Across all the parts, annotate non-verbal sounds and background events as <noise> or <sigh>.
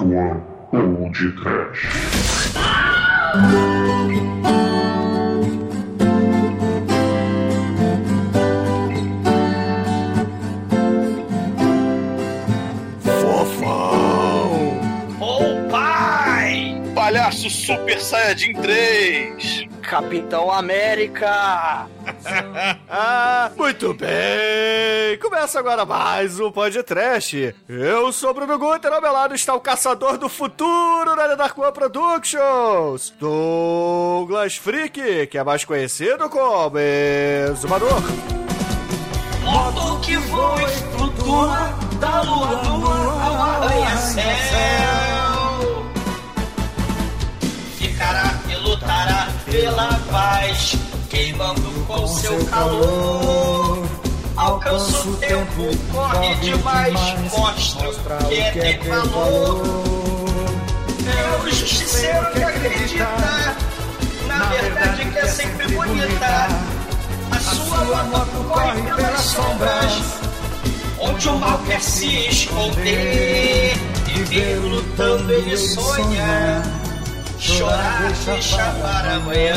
One ou de Trash. Fofão! Oh, pai! Palhaço Super Saiyajin 3! Capitão América! Ah, muito bem! Começa agora mais um podcast. Eu sou Bruno Guter, ao meu lado está o caçador do futuro da Dark One Productions, Douglas Freak, que é mais conhecido como Exumador. Moto que voa e flutua, da lua nua ao arranha-céu. Ficará e lutará pela paz, queimando com seu calor. Alcança o tempo, corre demais, mostra o que é ter valor. É o justiceiro que acredita, na verdade que é sempre bonita. A sua moto corre pelas sombras, onde o mal quer se esconder. Viver lutando ele sonha, chorar deixa para amanhã.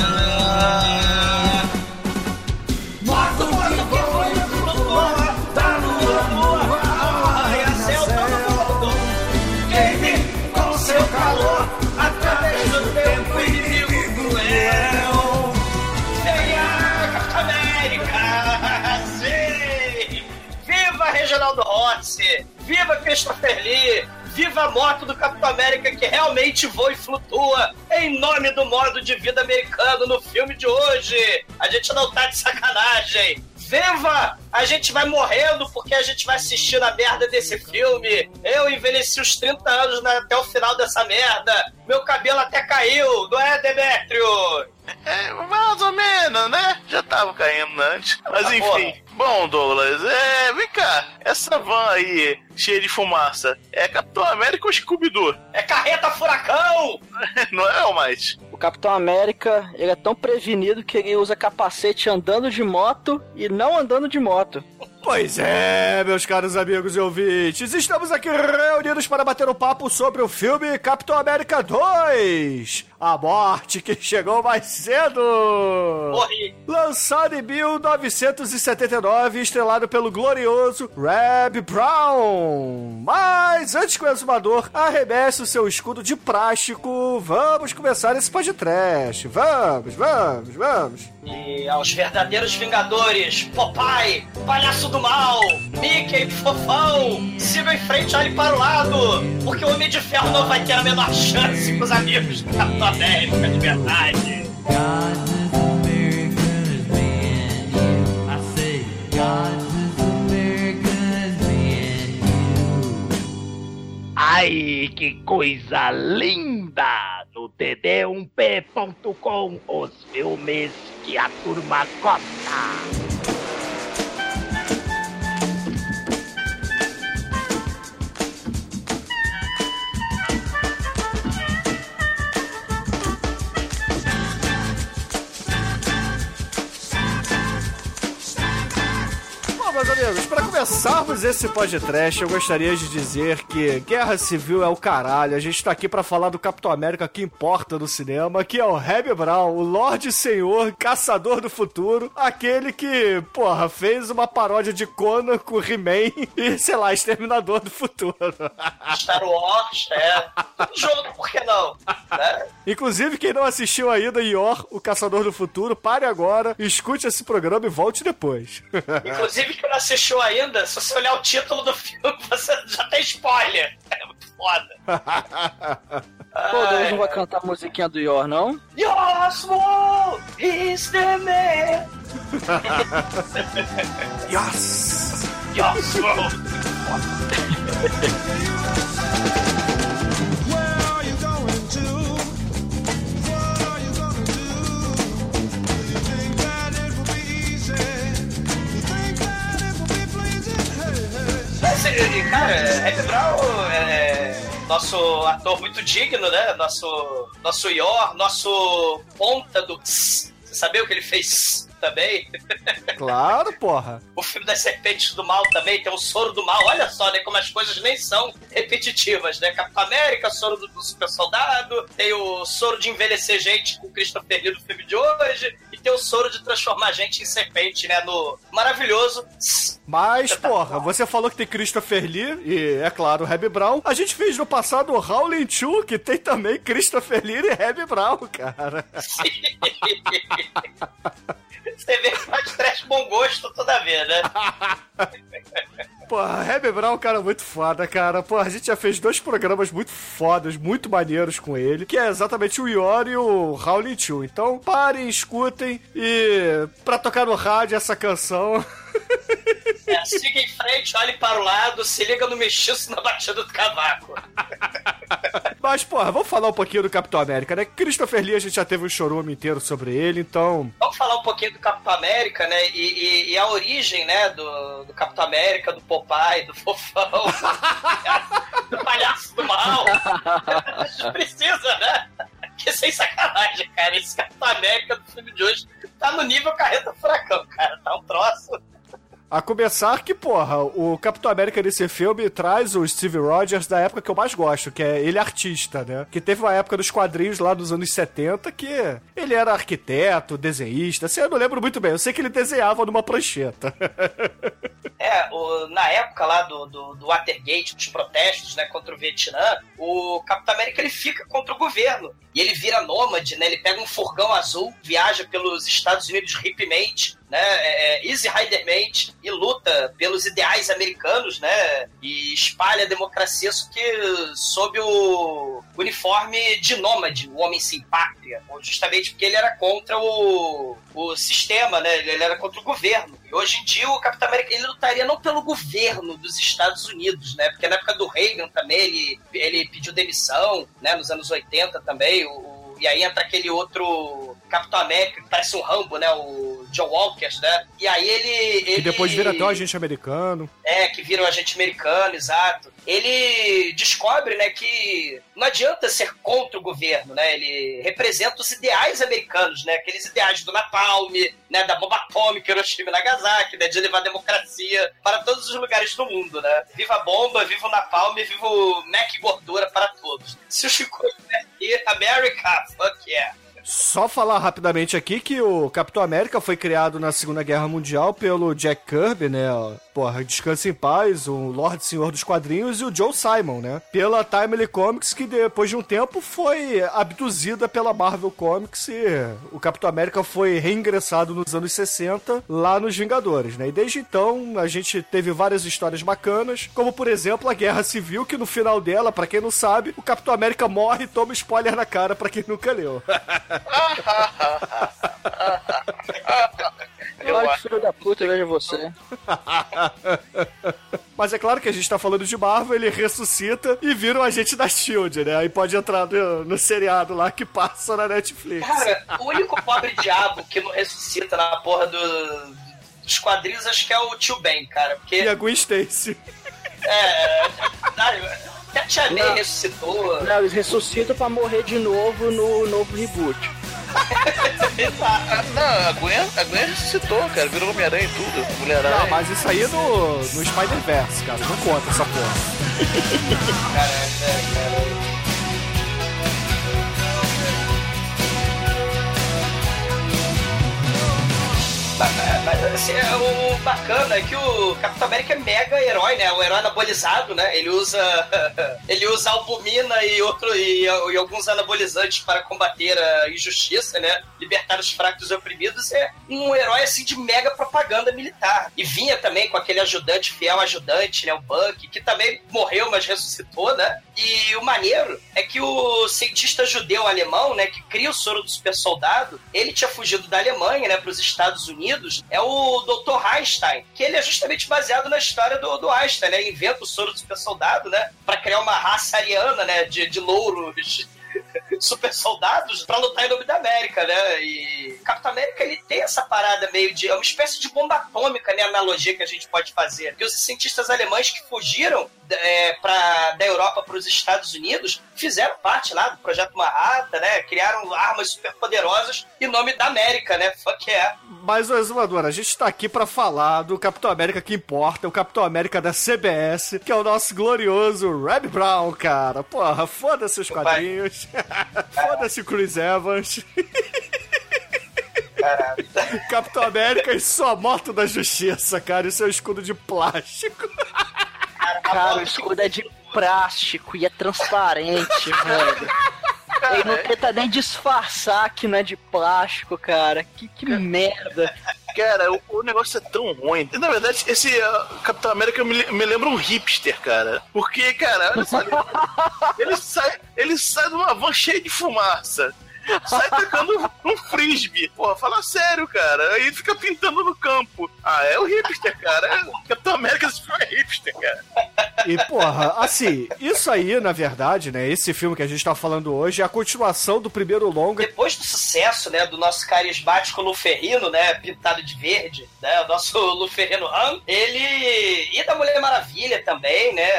Moto que voa e flutua, da lua nua ao arranha-céu todo mundo. Queime com seu calor, através do tempo inimigo cruel. Venha, América! Sim! Viva Reginaldo Rossi! Viva Christopher Lee! Viva a moto do Capitão América que realmente voa e flutua em nome do modo de vida americano no filme de hoje! A gente não tá de sacanagem! Viva! A gente vai morrendo porque a gente vai assistir a merda desse filme. Eu envelheci os 30 anos até o final dessa merda. Meu cabelo até caiu, não é, Demetrio? É, mais ou menos, né? Já tava caindo antes. Mas Ah, enfim. Bom, Douglas, é, vem cá. Essa van aí, cheia de fumaça, é Capitão América ou Scooby-Doo? É carreta furacão! <laughs> Não é, mais? O Capitão América, ele é tão prevenido que ele usa capacete andando de moto e não andando de moto. Pois é, meus caros amigos e ouvintes, estamos aqui reunidos para bater um papo sobre o filme Capitão América 2, A Morte que Chegou Mais Cedo. Morri. Lançado em 1979 e estrelado pelo glorioso Reb Brown. Mas antes que o exumador arremesse o seu escudo de plástico, vamos começar esse podcast. Vamos, vamos, vamos. E aos verdadeiros vingadores, Popeye, Palhaço do Mal, Mickey, Fofão, sigam em frente, olhe para o lado, porque o Homem de Ferro não vai ter a menor chance com os amigos do Capitão América de verdade. Ai, que coisa linda! No td1p.com, os filmes que a turma gosta. Amigos, para começarmos esse podcast, eu gostaria de dizer que Guerra Civil é o caralho. A gente tá aqui para falar do Capitão América que importa no cinema, que é o Reb Brown, o Lorde Senhor, Caçador do Futuro, aquele que, porra, fez uma paródia de Conan com He-Man e, sei lá, Exterminador do Futuro. Star Wars, é. Tudo junto, por que não? Né? Inclusive, quem não assistiu ainda Yor, o Caçador do Futuro, pare agora, escute esse programa e volte depois. Inclusive, que não assistiu ainda, se você olhar o título do <laughs> filme, você já tem spoiler. É muito foda. Pô, Deus não vai cantar a musiquinha do Yor, não? Yosmo is the man. <laughs> yes! Yosmo. Esse, <laughs> cara, Reb Brown é nosso ator muito digno, né? Nosso, nosso Yor, nosso ponta do. Você sabia o que ele fez? Também. Claro, porra. O filme das serpentes do mal também tem o soro do mal. Olha só, né? Como as coisas nem são repetitivas, né? Capitão América, soro do, do super soldado, tem o soro de envelhecer gente com o Christopher Lee do filme de hoje, e tem o soro de transformar gente em serpente, né? No maravilhoso. Mas, porra, você falou que tem Christopher Lee e, é claro, o Hebe Brown. A gente fez no passado o Howling 2, que tem também Christopher Lee e Hebe Brown, cara. <laughs> Você vê que faz trash bom gosto toda vez, né? <laughs> Porra, Hebe Brown é um cara muito foda, cara. Porra, a gente já fez dois programas muito fodas, muito maneiros com ele, que é exatamente o Iori e o Howling 2. Então, parem, escutem e pra tocar no rádio essa canção... É, siga em frente, olhe para o lado, se liga no mexiço na batida do cavaco. Mas, porra, vamos falar um pouquinho do Capitão América, né? Christopher Lee, a gente já teve um chorume inteiro sobre ele, então... Vamos falar um pouquinho do Capitão América, né? E, e- e a origem, né, do, do Capitão América, do Popeye, do Fofão, do Palhaço do Mal. A gente precisa, né? Que sem sacanagem, cara. Esse Capitão América do filme de hoje tá no nível carreta furacão, cara. Tá um troço. A começar que, porra, o Capitão América nesse filme traz o Steve Rogers da época que eu mais gosto, que é ele artista, né? Que teve uma época dos quadrinhos lá dos anos 70 que ele era arquiteto, desenhista, assim, eu não lembro muito bem. Eu sei que ele desenhava numa prancheta. <laughs> É, o- na época lá do, do, do Watergate, dos protestos né, contra o Vietnã, o Capitão América ele fica contra o governo. E ele vira nômade, né? Ele pega um furgão azul, viaja pelos Estados Unidos hippiemente, né? É, é, Easy Ridermente e luta pelos ideais americanos, né? E espalha a democracia só que sob o uniforme de nômade, o homem sem pátria. Justamente porque ele era contra o, o sistema, né? Ele era contra o governo. E hoje em dia o Capitão América ele lutaria não pelo governo dos Estados Unidos, né? Porque na época do Reagan também ele, ele pediu demissão, né? Nos anos 80 também. O- e aí entra aquele outro Capitão América que parece um Rambo, né? O John Walker, né? E aí ele. Que ele depois vira até um agente americano. é, que vira um agente americano, exato. Ele descobre, né, que não adianta ser contra o governo, né? Ele representa os ideais americanos, né? Aqueles ideais do Napalm, né, da bomba atômica, Hiroshima e Nagasaki, né, de levar a democracia para todos os lugares do mundo, né? Viva a bomba, viva o Napalm, viva o Mac Gordura para todos. Se o Chico aqui, America, fuck yeah. Só falar rapidamente aqui que o Capitão América foi criado na Segunda Guerra Mundial pelo Jack Kirby, né? Porra, Descanse em Paz, o Lorde Senhor dos Quadrinhos e o Joe Simon, né? Pela Timely Comics, que depois de um tempo foi abduzida pela Marvel Comics e o Capitão América foi reingressado nos anos 60 lá nos Vingadores, né? E desde então a gente teve várias histórias bacanas, como por exemplo a Guerra Civil, que no final dela, pra quem não sabe, o Capitão América morre e toma spoiler na cara pra quem nunca leu. <laughs> Olha que filho da puta, veja você. Mas é claro que a gente tá falando de Marvel, ele ressuscita e vira um agente da Shield, né? Aí pode entrar no, no seriado lá que passa na Netflix. Cara, o único pobre diabo que não ressuscita na porra do, dos quadrinhos acho que é o tio Ben, cara. Porque E a Gwen Stacy. É. Até a Tia May ressuscitou. Não, eles ressuscitam pra morrer de novo no novo reboot. <laughs> Não, a Gwen, a Gwen ressuscitou, cara. Virou Homem-Aranha e tudo. Mulher-Aranha. Não, mas isso aí é no, no Spider-Verse, cara. Não conta essa porra. <laughs> Cara, é, cara. Mas, assim, é, o bacana é que o Capitão América é mega herói, né? Um herói anabolizado, né? Ele usa <laughs> ele usa albumina e outro e, e alguns anabolizantes para combater a injustiça, né? Libertar os fracos e oprimidos é um herói assim de mega propaganda militar. E vinha também com aquele ajudante, fiel ajudante, né? O Buck, que também morreu, mas ressuscitou, né? E o maneiro é que o cientista judeu alemão, né, que cria o soro do super soldado, ele tinha fugido da Alemanha, né, para os Estados Unidos, é o Dr. Einstein, que ele é justamente baseado na história do, do Einstein, né, inventa o soro do super soldado, né, para criar uma raça ariana, né, de, de louros <laughs> super soldados pra lutar em nome da América, né? E Capitão América ele tem essa parada meio de. É uma espécie de bomba atômica, né? Analogia que a gente pode fazer. Que os cientistas alemães que fugiram é, pra, da Europa para os Estados Unidos fizeram parte lá do projeto Manhattan, né? Criaram armas super poderosas em nome da América, né? Fuck yeah. Mas, ô Exumador, a gente tá aqui pra falar do Capitão América que importa, o Capitão América da CBS, que é o nosso glorioso Reb Brown, cara. Porra, foda-se os quadrinhos. <laughs> foda-se o Chris Evans. <laughs> Capitão América e sua moto da justiça, cara, e seu escudo de plástico. Cara, o escudo é de plástico e é transparente, velho. Ele não tenta nem disfarçar que não é de plástico, cara. Que, que merda. Cara, o, o negócio é tão ruim. Na verdade, esse uh, Capitão América me, me lembra um hipster, cara. Porque, cara, olha só, ele, <laughs> sai, ele sai de uma van cheia de fumaça. <laughs> Sai tacando um frisbee. Porra, fala sério, cara. Aí fica pintando no campo. Ah, é o hipster, cara. É, o Capitão América esse filme é hipster, cara. E, porra, assim, isso aí, na verdade, né, esse filme que a gente tá falando hoje é a continuação do primeiro longa. Depois do sucesso, né, do nosso carismático Luferrino, né, pintado de verde, né, o nosso <laughs> Luferrino Han, ele e da Mulher Maravilha também, né,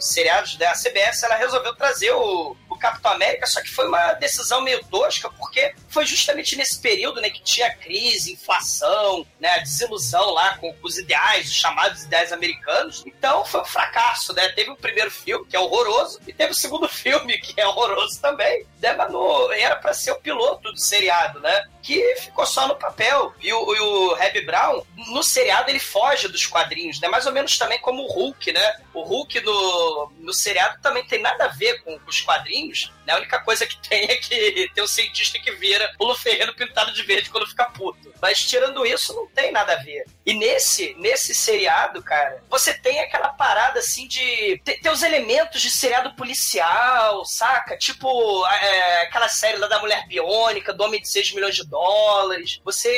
seriados da CBS, ela resolveu trazer o, Capitão América, só que foi uma decisão meio tosca, porque foi justamente nesse período, né, que tinha crise, inflação, né, desilusão lá com, os ideais, os chamados ideais americanos. Então foi um fracasso, né? Teve o primeiro filme, que é horroroso, e teve o segundo <laughs> filme, que é horroroso também, né, no, era para ser o piloto do seriado, né? Que ficou só no papel. E o, o Reb Brown, no seriado, ele foge dos quadrinhos, né? Mais ou menos também como o Hulk, né? O Hulk no, no seriado também tem nada a ver com, com os quadrinhos, né? A única coisa que tem é que tem um cientista que vira o Luferreno pintado de verde quando fica puto. Mas tirando isso, não tem nada a ver. E nesse, nesse seriado, cara, você tem aquela parada assim de. Tem, tem os elementos de seriado policial, saca? Tipo é, aquela série lá da Mulher Biônica, do Homem de 6 milhões de dólares. Você.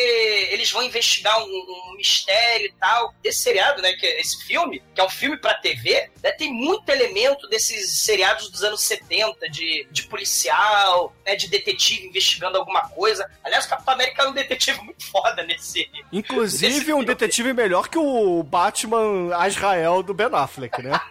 Eles vão investigar um, um mistério e tal. Esse seriado, né? Que é esse filme, que é um filme pra TV, né, tem muito elemento desses seriados dos anos 70, de, de policial, né, de detetive investigando alguma coisa. Aliás, o Capitão América é um detetive muito foda nesse. Inclusive, nesse um detetive melhor que o Batman Azrael do Ben Affleck, né? <laughs>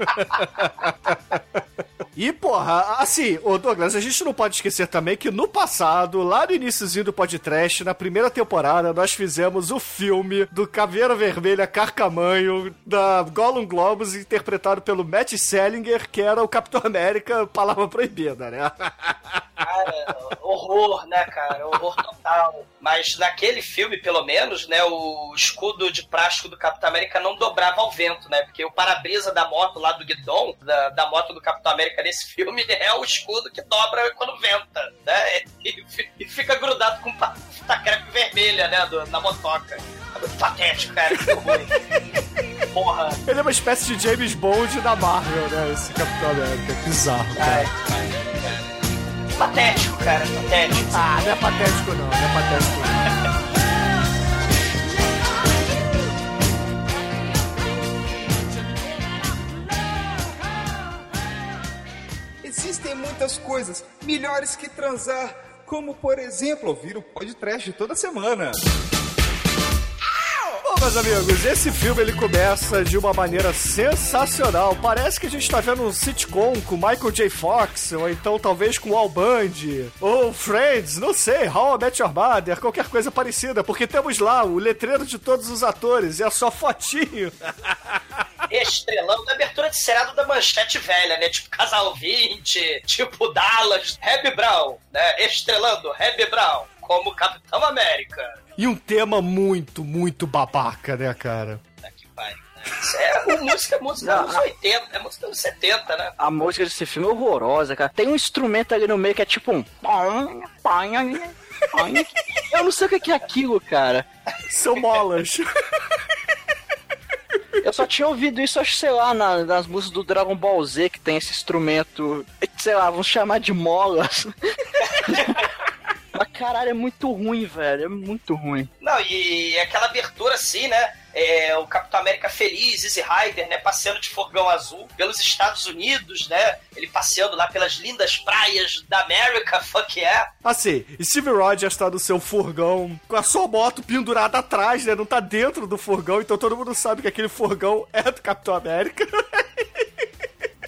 E, porra, assim, ô Douglas, a gente não pode esquecer também que no passado, lá no iníciozinho do podcast, na primeira temporada, nós fizemos o filme do Caveira Vermelha Carcamanho, da Gollum Globus, interpretado pelo Matt Sellinger, que era o Capitão América, palavra proibida, né? <laughs> Cara, horror, né, cara? Horror total. Mas naquele filme, pelo menos, né, o escudo de plástico do Capitão América não dobrava ao vento, né? Porque o para-brisa da moto lá do guidão, da, da moto do Capitão América nesse filme, <laughs> é o escudo que dobra quando venta, né? E, e fica grudado com fita crepe vermelha, né, do- na motoca. Patético, cara. Que ruim. Porra. Ele é uma espécie de James Bond da Marvel, né? Esse Capitão América. Bizarro, cara. Ai, ai. Patético, cara. Patético. Ah, não é patético não, não é patético não. Existem muitas coisas melhores que transar, como por exemplo ouvir o podcast toda semana. Meus amigos, esse filme ele começa de uma maneira sensacional. Parece que a gente tá vendo um sitcom com Michael J. Fox, ou então talvez com Al Bundy, ou Friends, não sei, How I Met Your Mother, qualquer coisa parecida, porque temos lá o letreiro de todos os atores e a sua fotinho. <laughs> estrelando na abertura de seriado da manchete velha, né? Tipo Casal 20, tipo Dallas, Hebe Brown, né? Estrelando Hebe Brown como Capitão América. E um tema muito, muito babaca, né, cara? Tá que pai. né? Isso é música, música dos 80, é música dos 70, né? A música desse filme é horrorosa, cara. Tem um instrumento ali no meio que é tipo um. Eu não sei o que que é aquilo, cara. São molas. Eu só tinha ouvido isso, acho, sei lá, na- nas músicas do Dragon Ball Z, que tem esse instrumento, sei lá, vamos chamar de molas. <laughs> Mas Caralho, é muito ruim, velho. É muito ruim. Não, e aquela abertura assim, né? É, o Capitão América feliz, Easy Rider, né? Passeando de furgão azul pelos Estados Unidos, né? Ele passeando lá pelas lindas praias da América, fuck yeah. Assim, Steve Rogers tá no seu furgão com a sua moto pendurada atrás, né? Não tá dentro do furgão, então todo mundo sabe que aquele furgão é do Capitão América. <laughs>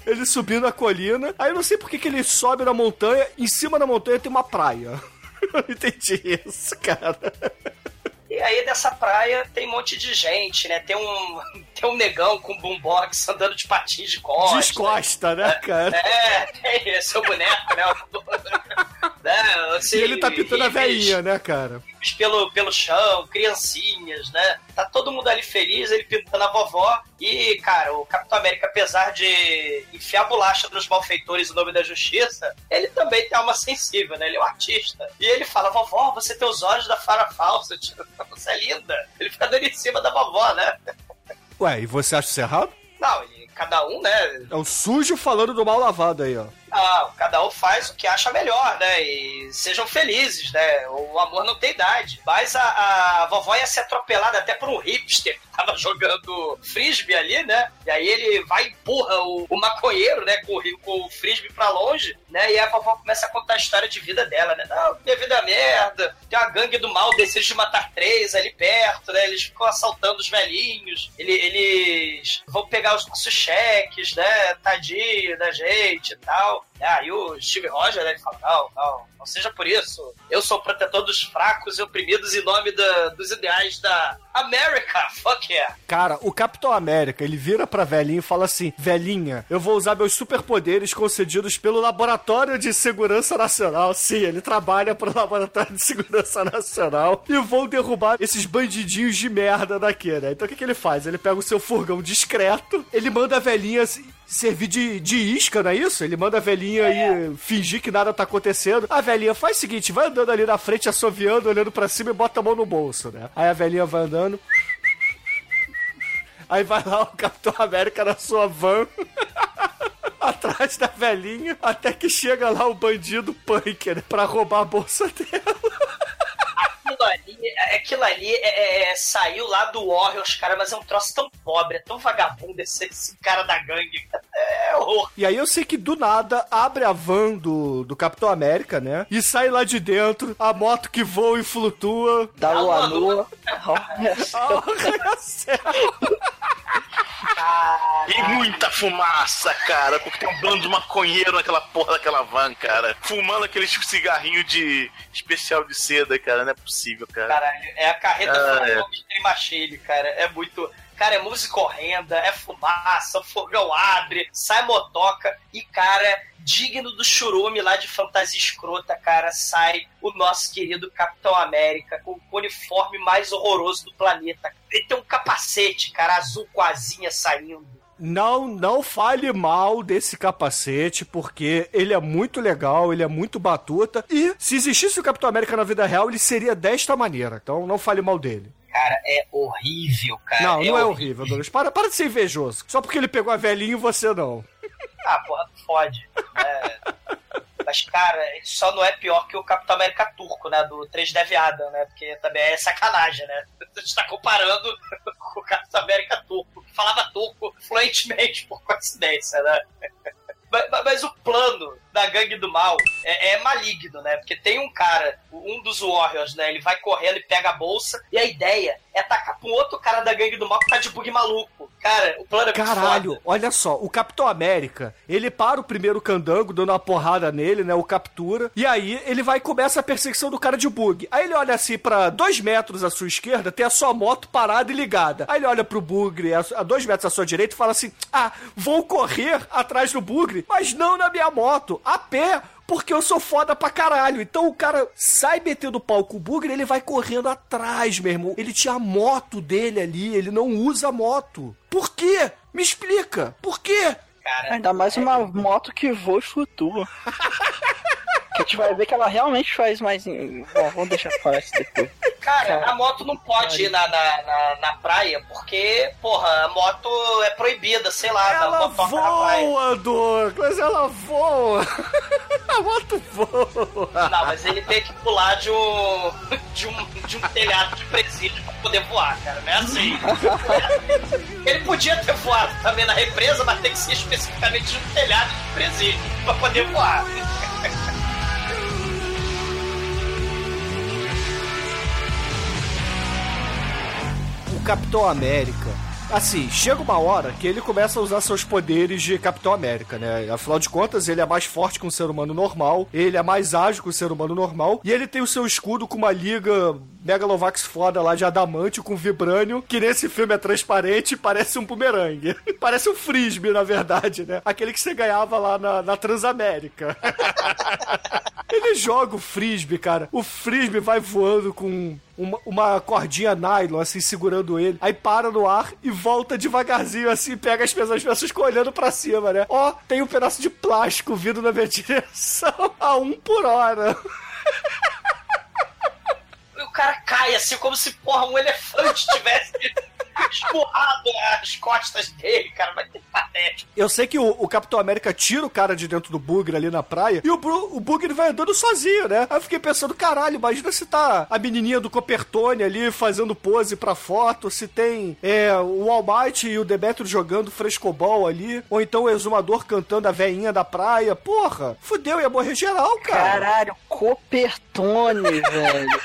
Ele subindo a colina. Aí eu não sei por que, que ele sobe na montanha. Em cima da montanha tem uma praia. <laughs> Eu não entendi isso, cara. E aí dessa praia tem um monte de gente, né? Tem um, <laughs> tem um negão com boombox andando de patins de costa. Descosta, né, cara? É, tem seu boneco, né? <laughs> né? Assim, E ele tá pintando a velhinha, né, cara? pelo, pelo chão, criancinhas, né? Tá todo mundo ali feliz, ele pintando a vovó. E, cara, o Capitão América, apesar de enfiar a bolacha dos malfeitores em nome da justiça, ele também tem alma sensível, né? Ele é um artista. E ele fala, vovó, você tem os olhos da Farah Fawcett, <laughs> você é linda. Ele fica dando em cima da vovó, né? Ué, e você acha isso errado? Não, ele, cada um, né? É o sujo falando do mal lavado aí, ó. Não, cada um faz o que acha melhor, né? E sejam felizes, né? O amor não tem idade. Mas a, a vovó ia ser atropelada até por um hipster que tava <laughs> jogando frisbee ali, né? E aí ele vai e empurra o, o maconheiro, né? Com, com o frisbee pra longe, né? E a vovó começa a contar a história de vida dela, né? Não, minha vida é merda. Tem uma gangue do mal, desejo de matar três ali perto, né? Eles ficam assaltando os velhinhos. Ele- Eles vão pegar os nossos cheques, né? Tadinho da gente e tal. Aí o Steve Rogers, né, ele fala, não, não, não seja por isso. Eu sou protetor dos fracos e oprimidos em nome da- dos ideais da América. <laughs> Fuck yeah. Cara, o Capitão América, ele vira pra velhinha e fala assim: Velhinha, eu vou usar meus superpoderes concedidos pelo Laboratório de Segurança Nacional. Sim, ele trabalha pro Laboratório de Segurança Nacional e vou derrubar esses bandidinhos de merda daqui, né? Então o que, que ele faz? Ele pega o seu furgão discreto, ele manda a velhinha se- servir de, de isca, não é isso? Ele manda a velhinha aí fingir que nada tá acontecendo. A velhinha faz o seguinte: vai andando ali na frente, assoviando, olhando pra cima e bota a mão no bolso, né? Aí a velhinha vai andando. Aí vai lá o Capitão América na sua van. <laughs> Atrás da velhinha, até que chega lá o bandido punk, né? Pra roubar a bolsa dela. Aquilo ali, aquilo ali é, é- é- saiu lá do Warriors, cara, mas é um troço tão pobre, é tão vagabundo esse, esse cara da gangue. É horror. E aí eu sei que do nada abre a van do, do Capitão América, né? E sai lá de dentro a moto que voa e flutua. Da lua nua. Olha <laughs> só. <laughs> E muita fumaça, cara, porque tem um bando de maconheiro naquela porra daquela van, cara. Fumando aquele cigarrinho de especial de seda, cara. Não é possível, cara. Caralho, é a carreta Ah, de Trimachile, cara. É muito. Cara, é música horrenda, é fumaça, fogão abre, sai motoca e, cara, digno do churume lá de fantasia escrota, cara, sai o nosso querido Capitão América com o uniforme mais horroroso do planeta. Ele tem um capacete, cara, azul com asinha saindo. Não, não fale mal desse capacete, porque ele é muito legal, ele é muito batuta. E se existisse o Capitão América na vida real, ele seria desta maneira. Então não fale mal dele. Cara, é horrível, cara. não, não é horrível, Douglas. Para, para de ser invejoso. Só porque ele pegou a velhinha e você não. Ah, porra, fode. É. Mas, cara, só não é pior que o Capitão América turco, né? Do 3 Dev Adam, né? Porque também é sacanagem, né? A gente tá comparando com o Capitão América turco, que falava turco fluentemente, por coincidência, né? Mas, mas- mas o plano da gangue do mal é, é maligno, né? Porque tem um cara, um dos Warriors, né? Ele vai correndo e pega a bolsa, e a ideia é atacar um outro cara da gangue do mal que tá de bug maluco. Cara, o plano é Caralho, foda. olha só, o Capitão América, ele para o primeiro candango, dando uma porrada nele, né? O captura. E aí ele vai e começa a perseguição do cara de bug. Aí ele olha assim pra dois metros à sua esquerda, tem a sua moto parada e ligada. Aí ele olha pro bugre a dois metros à sua direita e fala assim: Ah, vou correr atrás do bugre, mas não na minha moto, a pé. Porque eu sou foda pra caralho. Então o cara sai metendo pau com o bugre, ele vai correndo atrás, meu irmão. Ele tinha a moto dele ali, ele não usa moto. Por quê? Me explica. Por quê? Cara, Ainda mais uma moto que voa e flutua. <laughs> Que a gente vai ver que ela realmente faz mais. em- Bom, vamos deixar fora isso depois. Cara, Cara, a moto não pode ir na, na, na, na praia porque, porra, a moto é proibida, sei lá, Ela voa, Douglas, <laughs> ela voa. A moto voa. Não, mas ele tem que pular de um, de um, de um telhado de presídio pra poder voar, cara. Não é assim. Ele podia ter voado também na represa, mas tem que ser especificamente de um telhado de presídio pra poder voar. Capitão América. Assim, chega uma hora que ele começa a usar seus poderes de Capitão América, né? Afinal de contas, ele é mais forte que um ser humano normal, ele é mais ágil que um ser humano normal, e ele tem o seu escudo com uma liga Megalovax foda lá de adamante com vibrânio, que nesse filme é transparente e parece um bumerangue. <laughs> parece um frisbee, na verdade, né? Aquele que você ganhava lá na, na Transamérica. <laughs> Ele joga o frisbee, cara. O frisbee vai voando com uma, uma cordinha nylon, assim, segurando ele. Aí para no ar e volta devagarzinho, assim, pega as pessoas, as pessoas olhando pra cima, né? Ó, tem um pedaço de plástico vindo na minha <laughs> direção a um por hora. O cara cai assim, como se, porra, um elefante tivesse <laughs> esmurrado as costas dele, cara. Vai ter patético. Eu sei que o, o Capitão América tira o cara de dentro do bugre ali na praia e o, o bugre vai andando sozinho, né? Aí eu fiquei pensando, caralho, imagina se tá a menininha do Copertone ali fazendo pose pra foto, se tem é, o All Might e o Demetrio jogando frescobol ali, ou então o Exumador cantando a veinha da praia. Porra, fudeu, ia morrer geral, cara. Caralho, Copertone, <laughs> velho.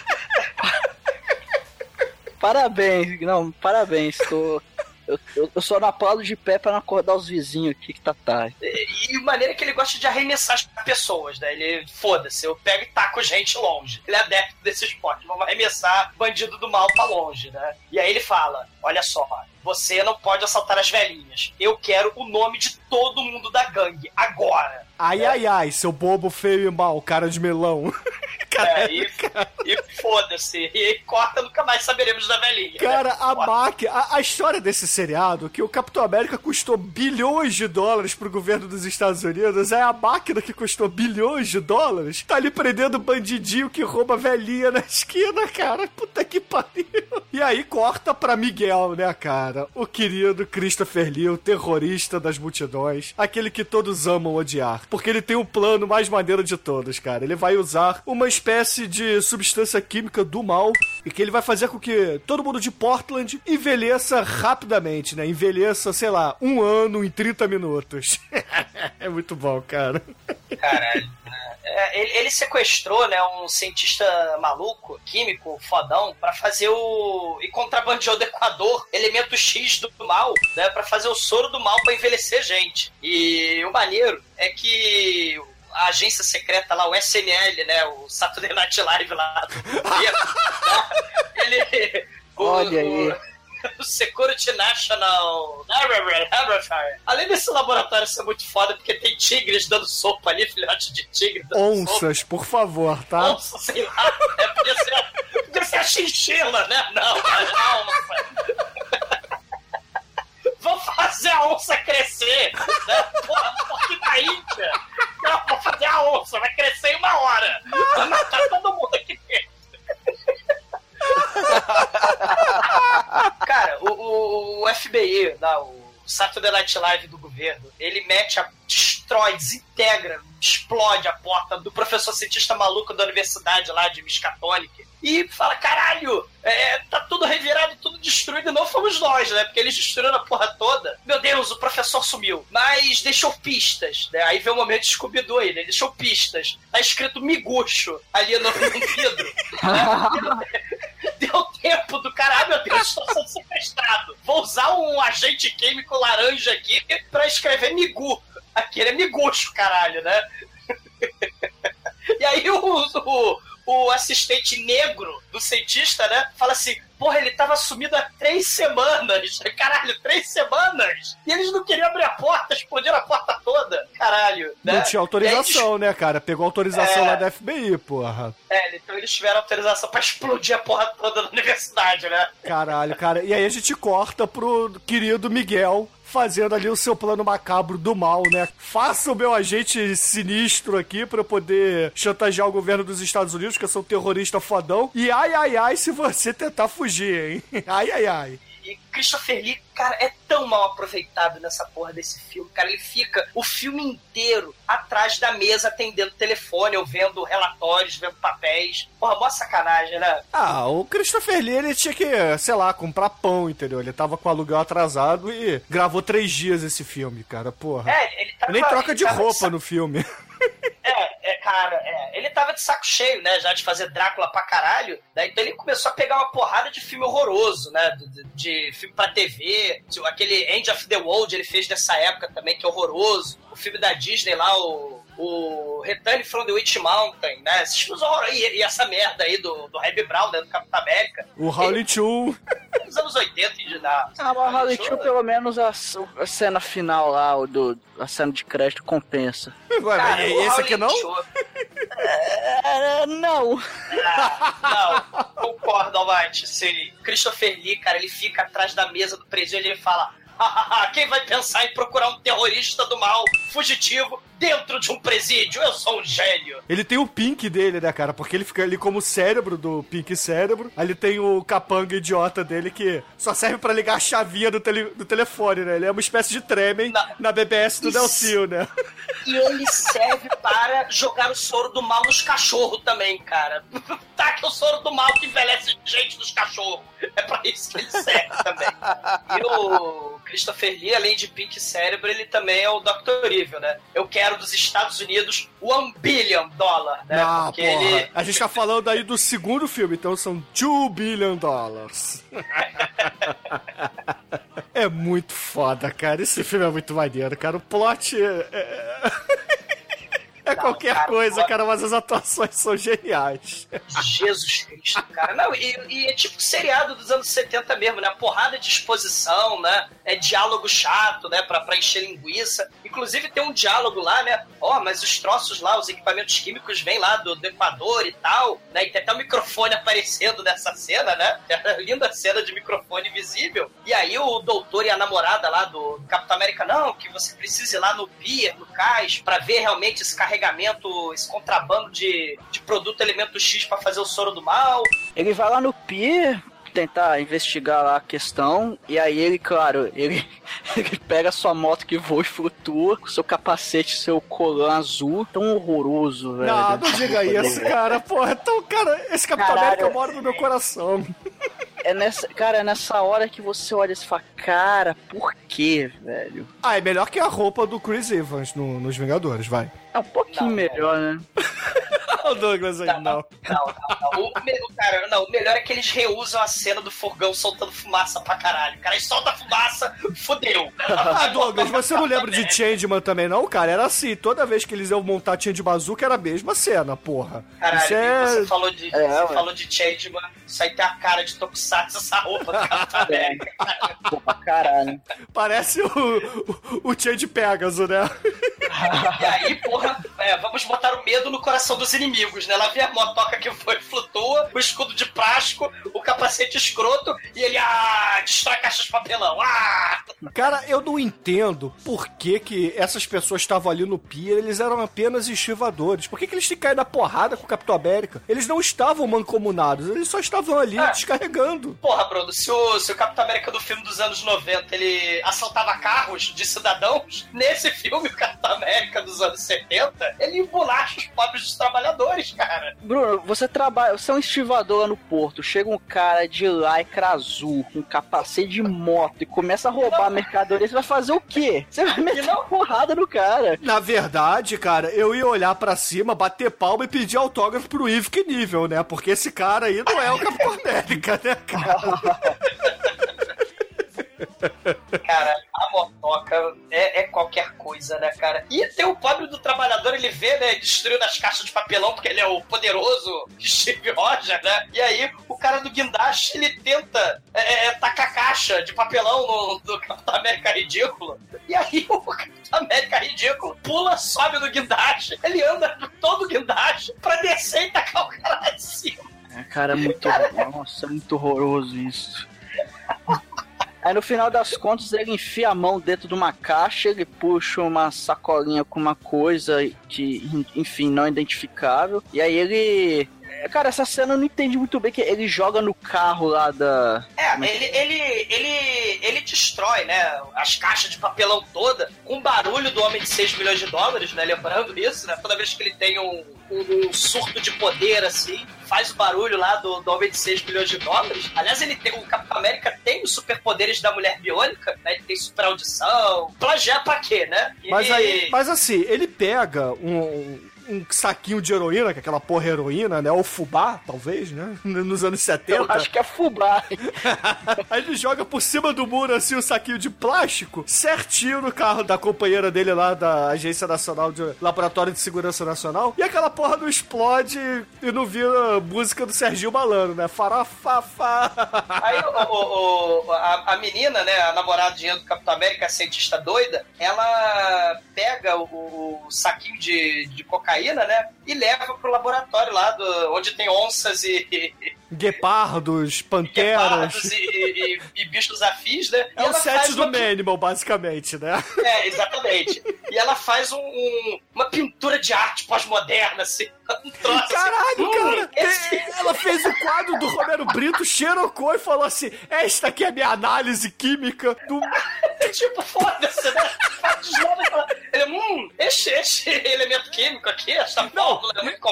<laughs> Parabéns, não, parabéns, tô. Eu, eu, eu só não aplaudo de pé pra não acordar os vizinhos aqui que tá tarde. E, e maneira que ele gosta de arremessar as pessoas, né? Ele, foda-se, eu pego e taco gente longe. Ele é adepto desse esporte. Vamos arremessar bandido do mal pra longe, né? E aí ele fala: Olha só, você não pode assaltar as velhinhas. Eu quero o nome de todo mundo da gangue, agora. Ai, ai, ai, seu bobo feio e mal, cara de melão. <laughs> É, e e foda-se. E aí corta, nunca mais saberemos da velhinha. Cara, né? a máquina. A, a história desse seriado, que o Capitão América custou bilhões de dólares pro governo dos Estados Unidos, é a máquina que custou bilhões de dólares. Tá ali prendendo bandidinho que rouba velhinha na esquina, cara. Puta que pariu. E aí corta pra Miguel, né, cara? O querido Christopher Lee, o terrorista das multidões. Aquele que todos amam odiar. Porque ele tem o plano mais maneiro de todos, cara. Ele vai usar uma espécie de substância química do mal e que ele vai fazer com que todo mundo de Portland envelheça rapidamente, né? Envelheça, sei lá, um ano em 30 minutos. <laughs> é muito bom, cara. Caralho. É, ele, ele sequestrou, né, um cientista maluco, químico, fodão, pra fazer o. e contrabandeou do Equador elemento X do mal, né, pra fazer o soro do mal pra envelhecer gente. E o maneiro é que a agência secreta lá, o SNL, né, o Saturday Night Live lá do governo, né, ele. o- Olha aí. o- o Security National. Além desse laboratório ser muito foda, porque tem tigres dando sopa ali, filhote de tigre dando sopa. Onças, por favor, tá? Onça, sei lá. É, podia, ser, podia ser a chinchila, né? Não, não, onça. Vamos fazer a onça crescer, né? Porra, pouquinho da Índia. Não, vou fazer a onça, vai crescer em uma hora. Vai matar todo mundo aqui dentro. Cara, o, o, o FBI, lá, o Saturday Night Live do governo, ele mete a. destrói, desintegra, explode a porta do professor cientista maluco da universidade lá de Miskatonic e fala: caralho, é, tá tudo revirado, tudo destruído, e não fomos nós, né? Porque eles destruíram a porra toda. Meu Deus, o professor sumiu. Mas deixou pistas, né? Aí vem o momento de Scooby-Doo aí, né? Deixou pistas. Tá escrito miguxo ali no, no vidro. <laughs> Deu tempo do caralho, meu Deus, estou sendo Vou usar um agente químico laranja aqui pra escrever migu. Aquele é miguxo, caralho, né? <laughs> E aí o, o, o assistente negro do cientista, né, fala assim, porra, ele tava sumido há três semanas. <laughs> Caralho, três semanas? E eles não queriam abrir a porta, explodiram a porta toda. Caralho, né? Não tinha autorização, né, cara? Pegou autorização É. lá da FBI, porra. É, então eles tiveram autorização pra explodir a porra toda na <laughs> universidade, né? Caralho, cara. E aí a gente corta pro querido Miguel fazendo ali o seu plano macabro do mal, né? Faça o meu agente sinistro aqui pra eu poder chantagear o governo dos Estados Unidos, que eu sou um terrorista fodão. E ai, ai, ai, se você tentar fugir, hein? <laughs> Ai, ai, ai. E Christopher Lee, cara, é tão mal aproveitado nessa porra desse filme. Cara, ele fica o filme inteiro atrás da mesa atendendo telefone, ou vendo relatórios, vendo papéis. Porra, mó sacanagem, né? Ah, o Christopher Lee, ele tinha que, sei lá, comprar pão, entendeu? Ele tava com o aluguel atrasado e gravou três dias esse filme, cara, porra. É, ele tava, Nem troca de roupa no filme. É, cara, é. Ele tava de saco cheio, né? Já de fazer Drácula pra caralho. Né? Então ele começou a pegar uma porrada de filme horroroso, né? De, de- de filme pra TV. Tipo, aquele End of the World ele fez nessa época também, que é horroroso. O filme da Disney lá, o. O Return from the Witch Mountain, né? Esses filmes horrorosos. E, e essa merda aí do, do Hebe Brown, né? Do Capitão América. O Howling 2. Nos anos 80 e de dar. Ah, mas Harley Quinn, pelo menos a, a cena final lá, o do, a cena de crédito compensa. Agora, Cara, e- o esse aqui não? É, não. Não, concordo, Almighty. Se Christopher Lee, cara, ele fica atrás da mesa do presídio e ele fala: "Hahaha, <laughs> quem vai pensar em procurar um terrorista do mal, fugitivo, dentro de um presídio? Eu sou um gênio. Ele tem o Pink dele, né, cara? Porque ele fica ali como o cérebro do Pink Cérebro. Ele tem o capanga idiota dele que só serve pra ligar a chavinha do, tele- do telefone, né? Ele é uma espécie de Tremen Na- na, BBS do Isso. Delcio, né? <laughs> E ele serve para jogar o soro do mal nos cachorros também, cara. <laughs> Taca o soro do mal que envelhece gente nos cachorros. É pra isso que ele serve também. E o Christopher Lee, além de Pink Cérebro, ele também é o Dr. Evil, né? Eu quero dos Estados Unidos one billion dollar, né? Ah, Porque porra. ele. A gente tá falando aí do segundo filme, então são 2 billion dollars. <laughs> é muito foda, cara. Esse filme é muito maneiro, cara. O plot é. É- Não, qualquer cara, coisa, cara, mas as atuações são geniais. Jesus Cristo, cara. Não, e, e é tipo seriado dos anos 70 mesmo, né? Porrada de exposição, né? É diálogo chato, né? Pra, pra encher linguiça. Inclusive tem um diálogo lá, né? Ó, mas os troços lá, os equipamentos químicos vêm lá do, do Equador e tal, né? E tem até o microfone <laughs> aparecendo nessa cena, né? Linda cena de microfone visível. E aí o doutor e a namorada lá do, Capitão América, não, que você precisa ir lá no pier, no cais, pra ver realmente esse carregamento, esse contrabando de, de produto elemento X pra fazer o soro do mal. Ele vai lá no pier tentar investigar lá a questão e aí ele, claro, ele, <laughs> ele pega sua moto que voa e flutua, com seu capacete, seu colã azul, tão horroroso, velho. Não, não diga isso, cara. Porra, então, cara, esse Capitão Caralho. América mora no meu coração. É nessa, cara, é nessa hora que você olha e fala, cara, por quê, velho? Ah, é melhor que a roupa do Chris Evans no- nos Vingadores, vai. É um pouquinho Não, melhor, né? <laughs> O Douglas aí, Não, não. não, não, não. O, cara, não, o melhor é que eles reusam a cena do fogão soltando fumaça pra caralho. O cara solta fumaça, fudeu. <laughs> Ah, Douglas, você não lembra de Changeman também, não, cara? Era assim, toda vez que eles iam montar Change Bazooka era a mesma cena, porra. Caralho, Isso é... você falou de, É, você ué. falou de Changeman, isso aí tem a cara de Tokusatsu, essa roupa do Capitão América. <laughs> Pô, pra caralho. Parece o, o, o Change Pegasus, né? E aí, porra, é, vamos botar o medo no coração dos inimigos, né? Lá vem a motoca que foi, flutua, o escudo de plástico, o capacete escroto, e ele, ah, destrói caixa de papelão, ah! Cara, eu não entendo por que, que essas pessoas estavam ali no pier, eles eram apenas estivadores. Por que, que eles têm que cair na porrada com o Capitão América? Eles não estavam mancomunados, eles só estavam ali Ah. descarregando. Porra, Bruno, se o, se o Capitão América do filme dos anos 90 ele assaltava carros de cidadãos, nesse filme, o Capitão América dos anos 70, ele embolacha os pobres dos trabalhadores, cara. Bruno, você trabalha, você é um estivador lá no porto, chega um cara de lycra azul, com capacete de moto e começa a roubar a mercadoria, você vai fazer o quê? Você vai meter não- uma porrada no cara. Na verdade, cara, eu ia olhar pra cima, bater palma e pedir autógrafo pro Yves nível, né? Porque esse cara aí não é o Capitão América, né, cara? <laughs> Cara, a motoca é, é qualquer coisa, né, cara? E tem o pobre do trabalhador, ele vê, né, destruindo as caixas de papelão, porque ele é o poderoso <laughs> Steve Rogers, né? E aí, o cara do guindaste, ele tenta é, é, tacar caixa de papelão no, do Capitão América ridículo. E aí, <laughs> o Capitão América ridículo pula, sobe no guindaste, ele anda todo o guindaste pra descer e tacar o cara lá de cima. É, cara, é muito. Nossa, é muito horroroso isso. <laughs> Aí no final das contas ele enfia a mão dentro de uma caixa, ele puxa uma sacolinha com uma coisa que, enfim, não identificável. E aí ele. É, Cara, essa cena eu não entendi muito bem, que ele joga no carro lá da. É, ele, ele, ele, ele destrói, né, as caixas de papelão toda com o barulho do Homem de 6 milhões de dólares, né, lembrando isso, né, toda vez que ele tem um, um, um surto de poder, assim, faz o barulho lá do, do Homem de 6 milhões de dólares. Aliás, ele tem, o Capitão América tem os superpoderes da Mulher Biônica, né, ele tem super audição, plagiar pra quê, né? Mas E- aí, mas assim, ele pega um, um saquinho de heroína, que é aquela porra heroína, né? Ou fubá, talvez, né? <laughs> Nos anos 70. Eu acho que é fubá. Aí <laughs> ele joga por cima do muro, assim, um saquinho de plástico, certinho no carro da companheira dele lá, da Agência Nacional de Laboratório de Segurança Nacional. E aquela porra não explode e não vira música do Serginho Malandro, né? Farafafá. Aí o, o- o- a, a menina, né, a namoradinha do Capitão América, a cientista doida, ela pega o, o saquinho de, de cocaína, né, e leva pro laboratório lá, do, onde tem onças e, e, Guepardos, panteras. guepardos e, e- e bichos afins, né? E É o set do uma Manimal, basicamente, né? É, exatamente. E ela faz um- um- uma pintura de arte pós-moderna, assim. Um troço. Caralho, Hum, cara! esse- Ela fez o quadro do Romero Brito, xerocou e falou assim: Esta aqui é a minha análise química do. <laughs> tipo, foda-se, né? Ele, hum, esse, esse elemento químico aqui, essa é muito.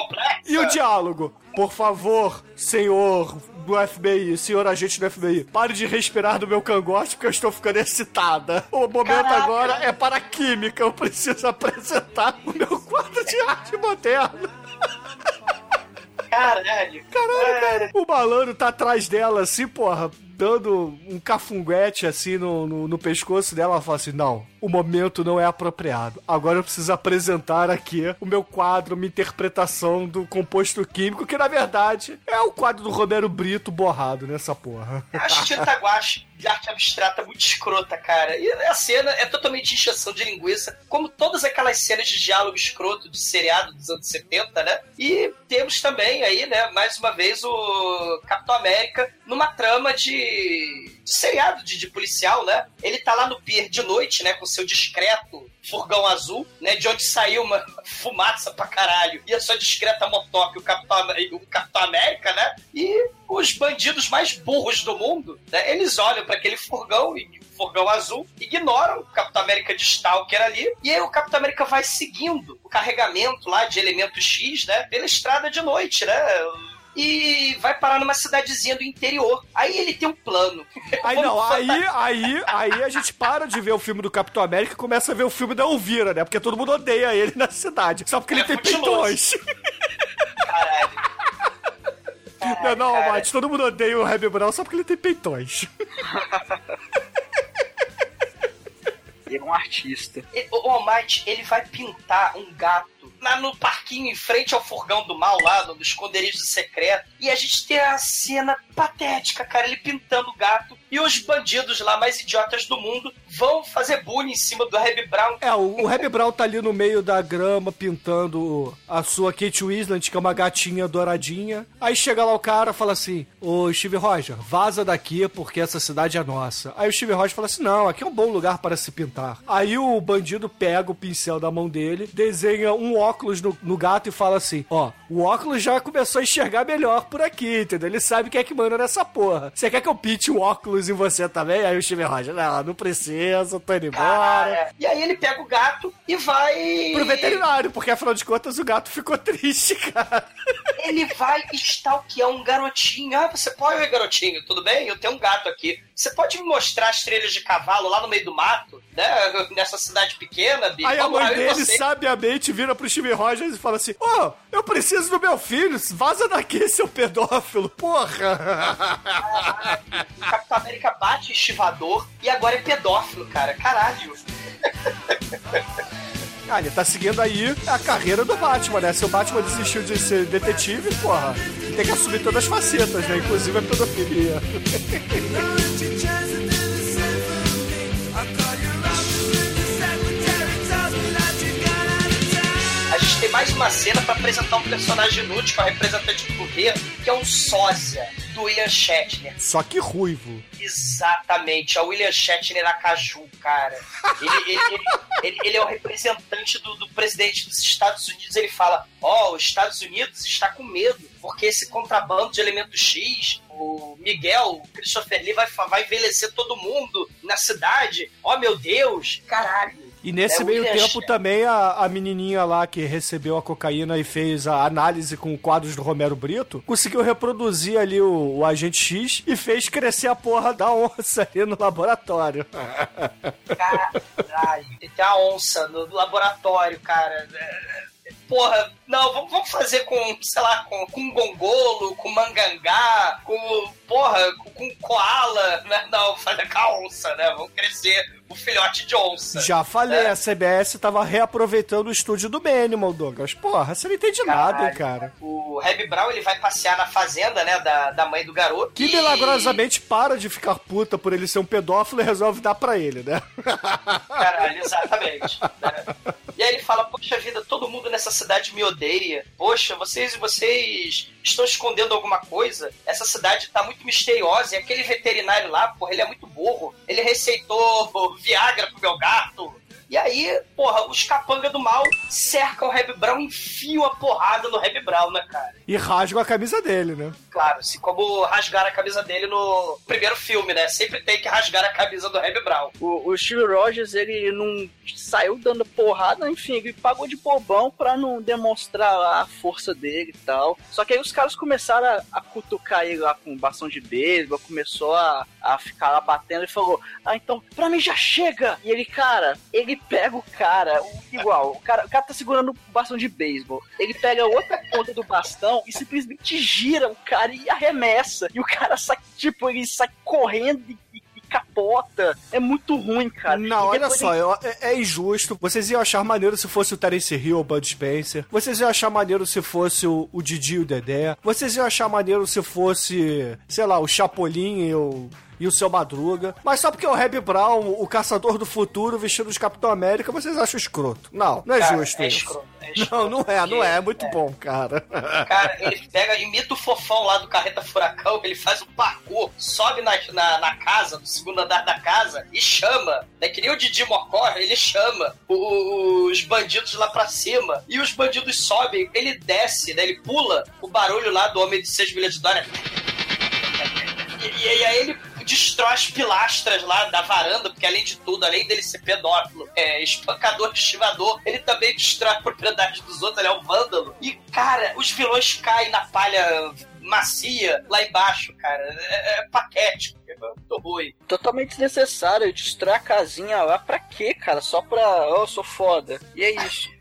E o diálogo? Por favor, senhor do FBI, senhor agente do FBI, pare de respirar do meu cangote porque eu estou ficando excitada. O momento Caraca. agora é para a química. Eu preciso apresentar o meu quadro de arte moderna. Caralho. Caralho, cara. O malandro tá atrás dela, assim, porra, dando um cafunguete, assim, no, no, no pescoço dela. Ela fala assim, não, o momento não é apropriado. Agora eu preciso apresentar aqui o meu quadro, minha interpretação do composto químico, que, na verdade, é o quadro do Romero Brito borrado nessa porra. Acho tinta guache de arte abstrata muito escrota, cara. E a cena é totalmente encheção de linguiça, como todas aquelas cenas de diálogo escroto de seriado dos anos 70, né? E temos também aí, né, mais uma vez o Capitão América numa trama de, de seriado de, de policial, né? Ele tá lá no pier de noite, né, com seu discreto furgão azul, né, de onde saiu uma fumaça pra caralho, e a sua discreta motoca, o Capitão, o Capitão América, né? E os bandidos mais burros do mundo, né, eles olham pra aquele furgão e furgão azul, ignoram o Capitão América de Stalker ali, e aí o Capitão América vai seguindo o carregamento lá de elemento X, né, pela estrada de noite, né? E vai parar numa cidadezinha do interior. Aí ele tem um plano. <laughs> Aí não, aí, aí, aí a gente para de ver o filme do Capitão América e começa a ver o filme da Elvira, né? Porque todo mundo odeia ele na cidade. Só porque ele É tem futiloso. peitões. Caralho. Não, não, cara. Mate, todo mundo odeia o Reb Brown só porque ele tem peitões. <laughs> Ele é um artista. E- O Almighty, ele vai pintar um gato lá no parquinho em frente ao furgão do mal, lá no esconderijo secreto. E a gente tem a cena patética, cara, ele pintando o gato. E os bandidos lá, mais idiotas do mundo, vão fazer bullying em cima do Reb Brown. É, o, o Reb Brown tá ali no meio da grama pintando a sua Kate Winslet, que é uma gatinha douradinha. Aí chega lá o cara fala assim: Ô Steve Roger, vaza daqui porque essa cidade é nossa. Aí o Steve Roger fala assim: Não, aqui é um bom lugar para se pintar. Aí o bandido pega o pincel da mão dele, desenha um óculos no, no gato e fala assim: Ó, o óculos já começou a enxergar melhor por aqui, entendeu? Ele sabe quem é que manda nessa porra. Você quer que eu pinte o óculos em você também? Aí o Steve Roger: Não, não precisa, tô indo embora. Cara, e aí ele pega o gato e vai. Pro veterinário, porque afinal de contas o gato ficou <laughs> triste, cara. Ele vai stalkear um garotinho. Ah, você pode, garotinho, tudo bem? Eu tenho um gato aqui. Você pode me mostrar as trilhas de cavalo lá no meio do mato, né? Nessa cidade pequena, bicho? Aí a mãe dele sabiamente vira pro Steve Rogers e fala assim: Ô, eu preciso do meu filho, vaza daqui, <laughs> seu pedófilo, porra! O Capitão América bate em estivador e agora é pedófilo, cara. Caralho. <laughs> Ah, ele tá seguindo aí a carreira do Batman, né? Se o Batman desistiu de ser detetive, porra, tem que assumir todas as facetas, né? Inclusive a pedofilia. A gente tem mais uma cena pra apresentar um personagem inútil, que é representante do governo, que é um sósia. Do William Shatner. Só que ruivo. Exatamente, é o William Shatner Acaju, cara. Ele, ele, ele, ele- ele é o representante do, do presidente dos Estados Unidos. Ele fala: Ó, os Estados Unidos está com medo, porque esse contrabando de elemento X, o Miguel, o Christopher Lee vai, vai envelhecer todo mundo na cidade. Ó, meu Deus, caralho. E nesse É meio William tempo Shatner. também a, a menininha lá que recebeu a cocaína e fez a análise com quadros do Romero Brito, conseguiu reproduzir ali o, o agente X e fez crescer a porra da onça ali no laboratório. Caralho, tem a onça no laboratório, cara. Porra, não, vamos, vamos fazer com, sei lá, com, com gongolo, com mangangá, com, porra, com, koala, né? Com a onça, né? Vamos crescer o filhote de onça. Já falei, É. a CBS tava reaproveitando o estúdio do Manimal, Douglas. Porra, você não entende nada, hein, cara. O Reb Brown, ele vai passear na fazenda, né, da, da mãe do garoto. Que e- milagrosamente para de ficar puta por ele ser um pedófilo e resolve dar pra ele, né? Caralho, exatamente. né? E aí ele fala, poxa vida, todo mundo nessa cidade me odeia. Poxa, vocês vocês estão escondendo alguma coisa? Essa cidade tá muito misteriosa. E aquele veterinário lá, porra, ele é muito burro. Ele receitou <laughs> Viagra pro meu gato. E aí, porra, os capanga do mal cercam o Reb Brown e enfiam a porrada no Reb Brown, né, cara? E rasgam a camisa dele, né? Claro, assim como rasgaram a camisa dele no primeiro filme, né? Sempre tem que rasgar a camisa do Reb Brown. O, o Steve Rogers, ele não saiu dando porrada, enfim, ele pagou de bobão pra não demonstrar lá a força dele e tal. Só que aí os caras começaram a, a cutucar ele lá com bastão de beisebol, começou a, a ficar lá batendo e falou: Ah, então, pra mim já chega! E ele, cara, ele pega o cara, igual, o cara, o cara tá segurando o bastão de beisebol. Ele pega outra ponta do bastão e simplesmente gira o cara e arremessa. E o cara sai, tipo, ele sai correndo e, capota. É muito ruim, cara. Não, olha só, ele- é, é injusto. Vocês iam achar maneiro se fosse o Terence Hill ou o Bud Spencer. Vocês iam achar maneiro se fosse o, o Didi e o Dedé. Vocês iam achar maneiro se fosse, sei lá, o Chapolin e o. E o seu Madruga. Mas só porque é o Reb Brown, o caçador do futuro, vestido de Capitão América, vocês acham escroto. Não, não é Cara, justo é isso. escroto, é <laughs> escroto, Não, não é, não é. É muito bom, cara. <laughs> Cara, ele pega, imita o fofão lá do Carreta Furacão, ele faz um parkour, sobe na, na, na casa, no segundo andar da casa, e chama, né? Que nem o Didi Mocó, ele chama o- os bandidos lá pra cima. E os bandidos sobem, ele desce, né? Ele pula o barulho lá do Homem de 6 milhas de dólares. <laughs> E, e aí ele destrói as pilastras lá da varanda, porque além de tudo, além dele ser pedófilo, é, espancador, estivador, ele também destrói a propriedade dos outros, ele é um vândalo. E, cara, os vilões caem na palha macia lá embaixo, cara. É, é patético, é muito ruim. Totalmente desnecessário. Destrói a casinha lá pra quê, cara? Só pra. Ó, eu sou foda. E é isso. <laughs>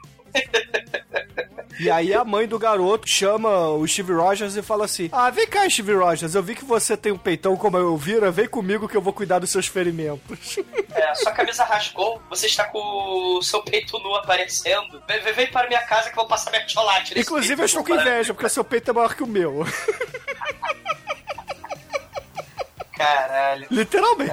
E aí a mãe do garoto chama o Steve Rogers e fala assim: Ah, vem cá, Steve Rogers, eu vi que você tem um peitão como eu vira, vem comigo que eu vou cuidar dos seus ferimentos. <laughs> É, sua camisa rasgou, você está com o seu peito nu aparecendo. Vem, vem- vem para minha casa que eu vou passar minha chocolate. Inclusive, peito eu estou com inveja, porque o seu peito é maior que o meu. <laughs> Caralho. Literalmente.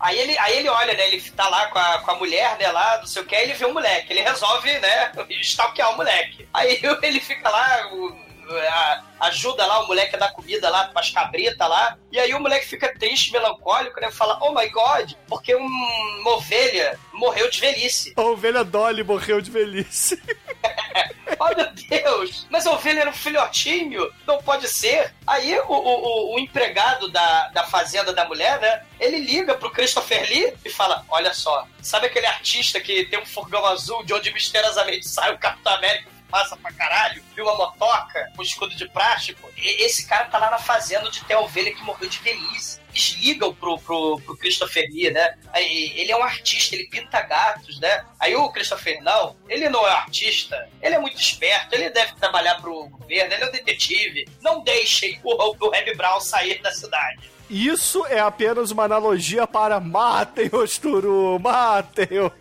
Aí ele, aí ele olha, né? Ele tá lá com a, com a mulher, né? Lá, não sei o que, ele vê o moleque. Ele resolve, né? <laughs> Stalkear o moleque. Aí <laughs> ele fica lá, o- a- ajuda lá o moleque a dar comida lá pras cabritas lá. E aí o moleque fica triste, melancólico, né? Fala, oh my god, porque um- uma ovelha morreu de velhice. A ovelha Dolly morreu de velhice. <laughs> <laughs> Oh meu Deus! Mas a ovelha era um filhotinho? Não pode ser. Aí o, o, o- empregado da, da fazenda da mulher, né? Ele liga pro Christopher Lee e fala: Olha só, sabe aquele artista que tem um furgão azul de onde misteriosamente sai o Capitão América passa pra caralho? E uma motoca com escudo de plástico? E- esse cara tá lá na fazenda onde tem a ovelha que morreu de velhice. Eles ligam pro, pro, pro Christopher Lee, né? Ele é um artista, ele pinta gatos, né? Aí o Christopher, não, ele não é um artista, ele é muito esperto, ele deve trabalhar pro governo, ele é um detetive. Não deixem o, o Reb Brown sair da cidade. Isso é apenas uma analogia para matem os turu, matem os...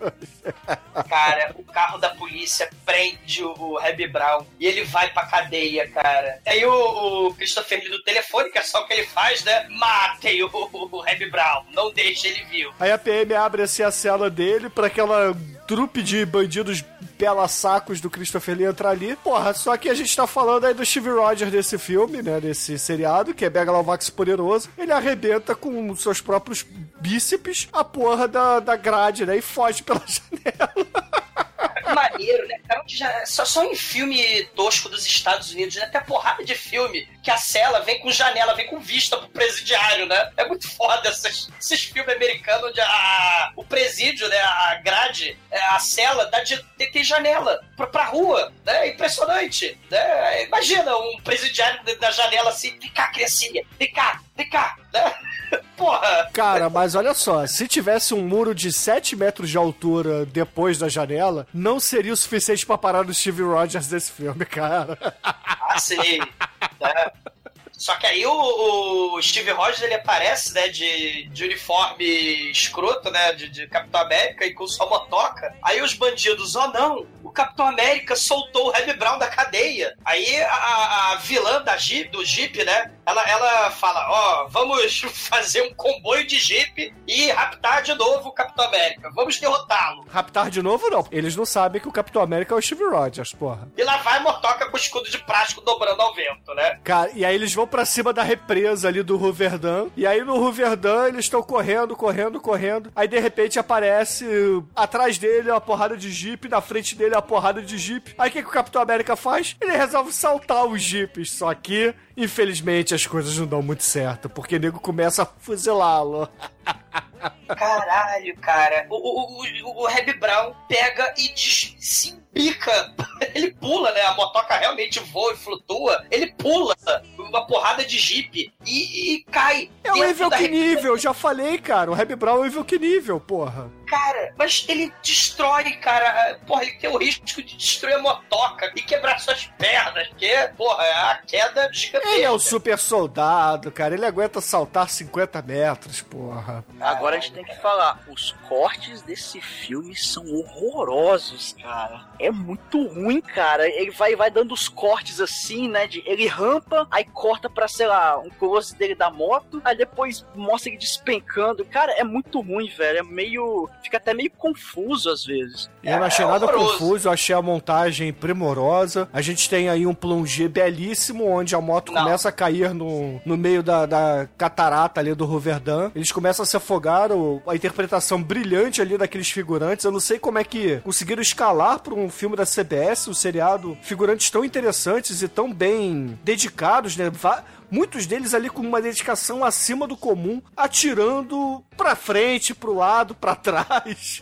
Cara, o carro da polícia prende o, Reb Brown e ele vai pra cadeia, cara. Aí o, o Christopher Lee do telefone, que é só o que ele faz, né? Matem o, o, Brown, não deixe ele vivo. Aí a PM abre assim a cela dele pra aquela trupe de bandidos pela-sacos do Christopher Lee entrar ali. Porra, só que a gente tá falando aí do Steve Rogers desse filme, né? Desse seriado, que é Megalovax poderoso. Ele arrebenta com seus próprios bíceps a porra da, da grade, né? E foge pela <laughs> janela. Maneiro, né, cara? Onde já- só, só em filme tosco dos Estados Unidos, né? Tem a porrada de filme que a cela vem com janela, vem com vista pro presidiário, né? É muito foda esses, esses filmes americanos onde a, o presídio, né? A grade, é, a cela dá de, tem, tem janela pra, pra rua, né? É impressionante, né? Imagina um presidiário na janela assim, vem cá, criancinha, vem cá, vem cá, né? <laughs> Porra! Cara, mas olha só, se tivesse um muro de 7 metros de altura depois da janela, não seria o suficiente pra parar o Steve Rogers desse filme, cara. Ah, sei. né? <laughs> Só que aí o, o Steve Rogers ele aparece, né, de, de uniforme escroto, né, de, de Capitão América e com sua motoca. Aí os bandidos, oh não, o Capitão América soltou o Reb Brown da cadeia. Aí a, a vilã da Jeep, do Jeep, né, ela, ela fala, ó, vamos <laughs> fazer um comboio de Jeep e raptar de novo o Capitão América. Vamos derrotá-lo. Raptar de novo, não. Eles não sabem que o Capitão América é o Steve Rogers, porra. E lá vai a motoca com o escudo de plástico dobrando ao vento, né? Cara, e aí eles vão pra cima da represa ali do Ruverdam. E aí no Ruverdam eles estão correndo, correndo, correndo. Aí de repente aparece atrás dele uma porrada de jeep, na frente dele uma porrada de jeep. Aí o que, que o Capitão América faz? Ele resolve saltar os jeeps. Só que, infelizmente, as coisas não dão muito certo, porque o nego começa a fuzilá-lo. <laughs> Caralho, cara. O, o, o, o Reb Brown pega e se embica. <laughs> Ele pula, né? A motoca realmente voa e flutua. Ele pula uma porrada de jeep e, e cai. É o nível que nível, já falei, cara. O Reb Brown é o nível que nível, porra. Cara, mas ele destrói, cara. Porra, ele tem o risco de destruir a motoca e quebrar suas pernas. Que, porra, é a queda gigantesca. Ele é o super soldado, cara. Ele aguenta saltar 50 metros, porra. Agora a gente tem que falar, os cortes desse filme são horrorosos, cara. É muito ruim, cara. Ele vai, vai dando os cortes assim, né? De, ele rampa, aí corta pra, sei lá, um close dele da moto, aí depois mostra ele despencando. Cara, é muito ruim, velho. É meio. Fica até meio confuso às vezes. Eu não achei nada horroroso. confuso, eu achei a montagem primorosa. A gente tem aí um plongé belíssimo, onde a moto Não. começa a cair no, no meio da, da catarata ali do Ruverdam. Eles começam a se afogar, o- a interpretação brilhante ali daqueles figurantes. Eu não sei como é que conseguiram escalar para um filme da CBS, um seriado, figurantes tão interessantes e tão bem dedicados, né? Va- Muitos deles ali com uma dedicação acima do comum, atirando pra frente, pro lado, pra <laughs> trás.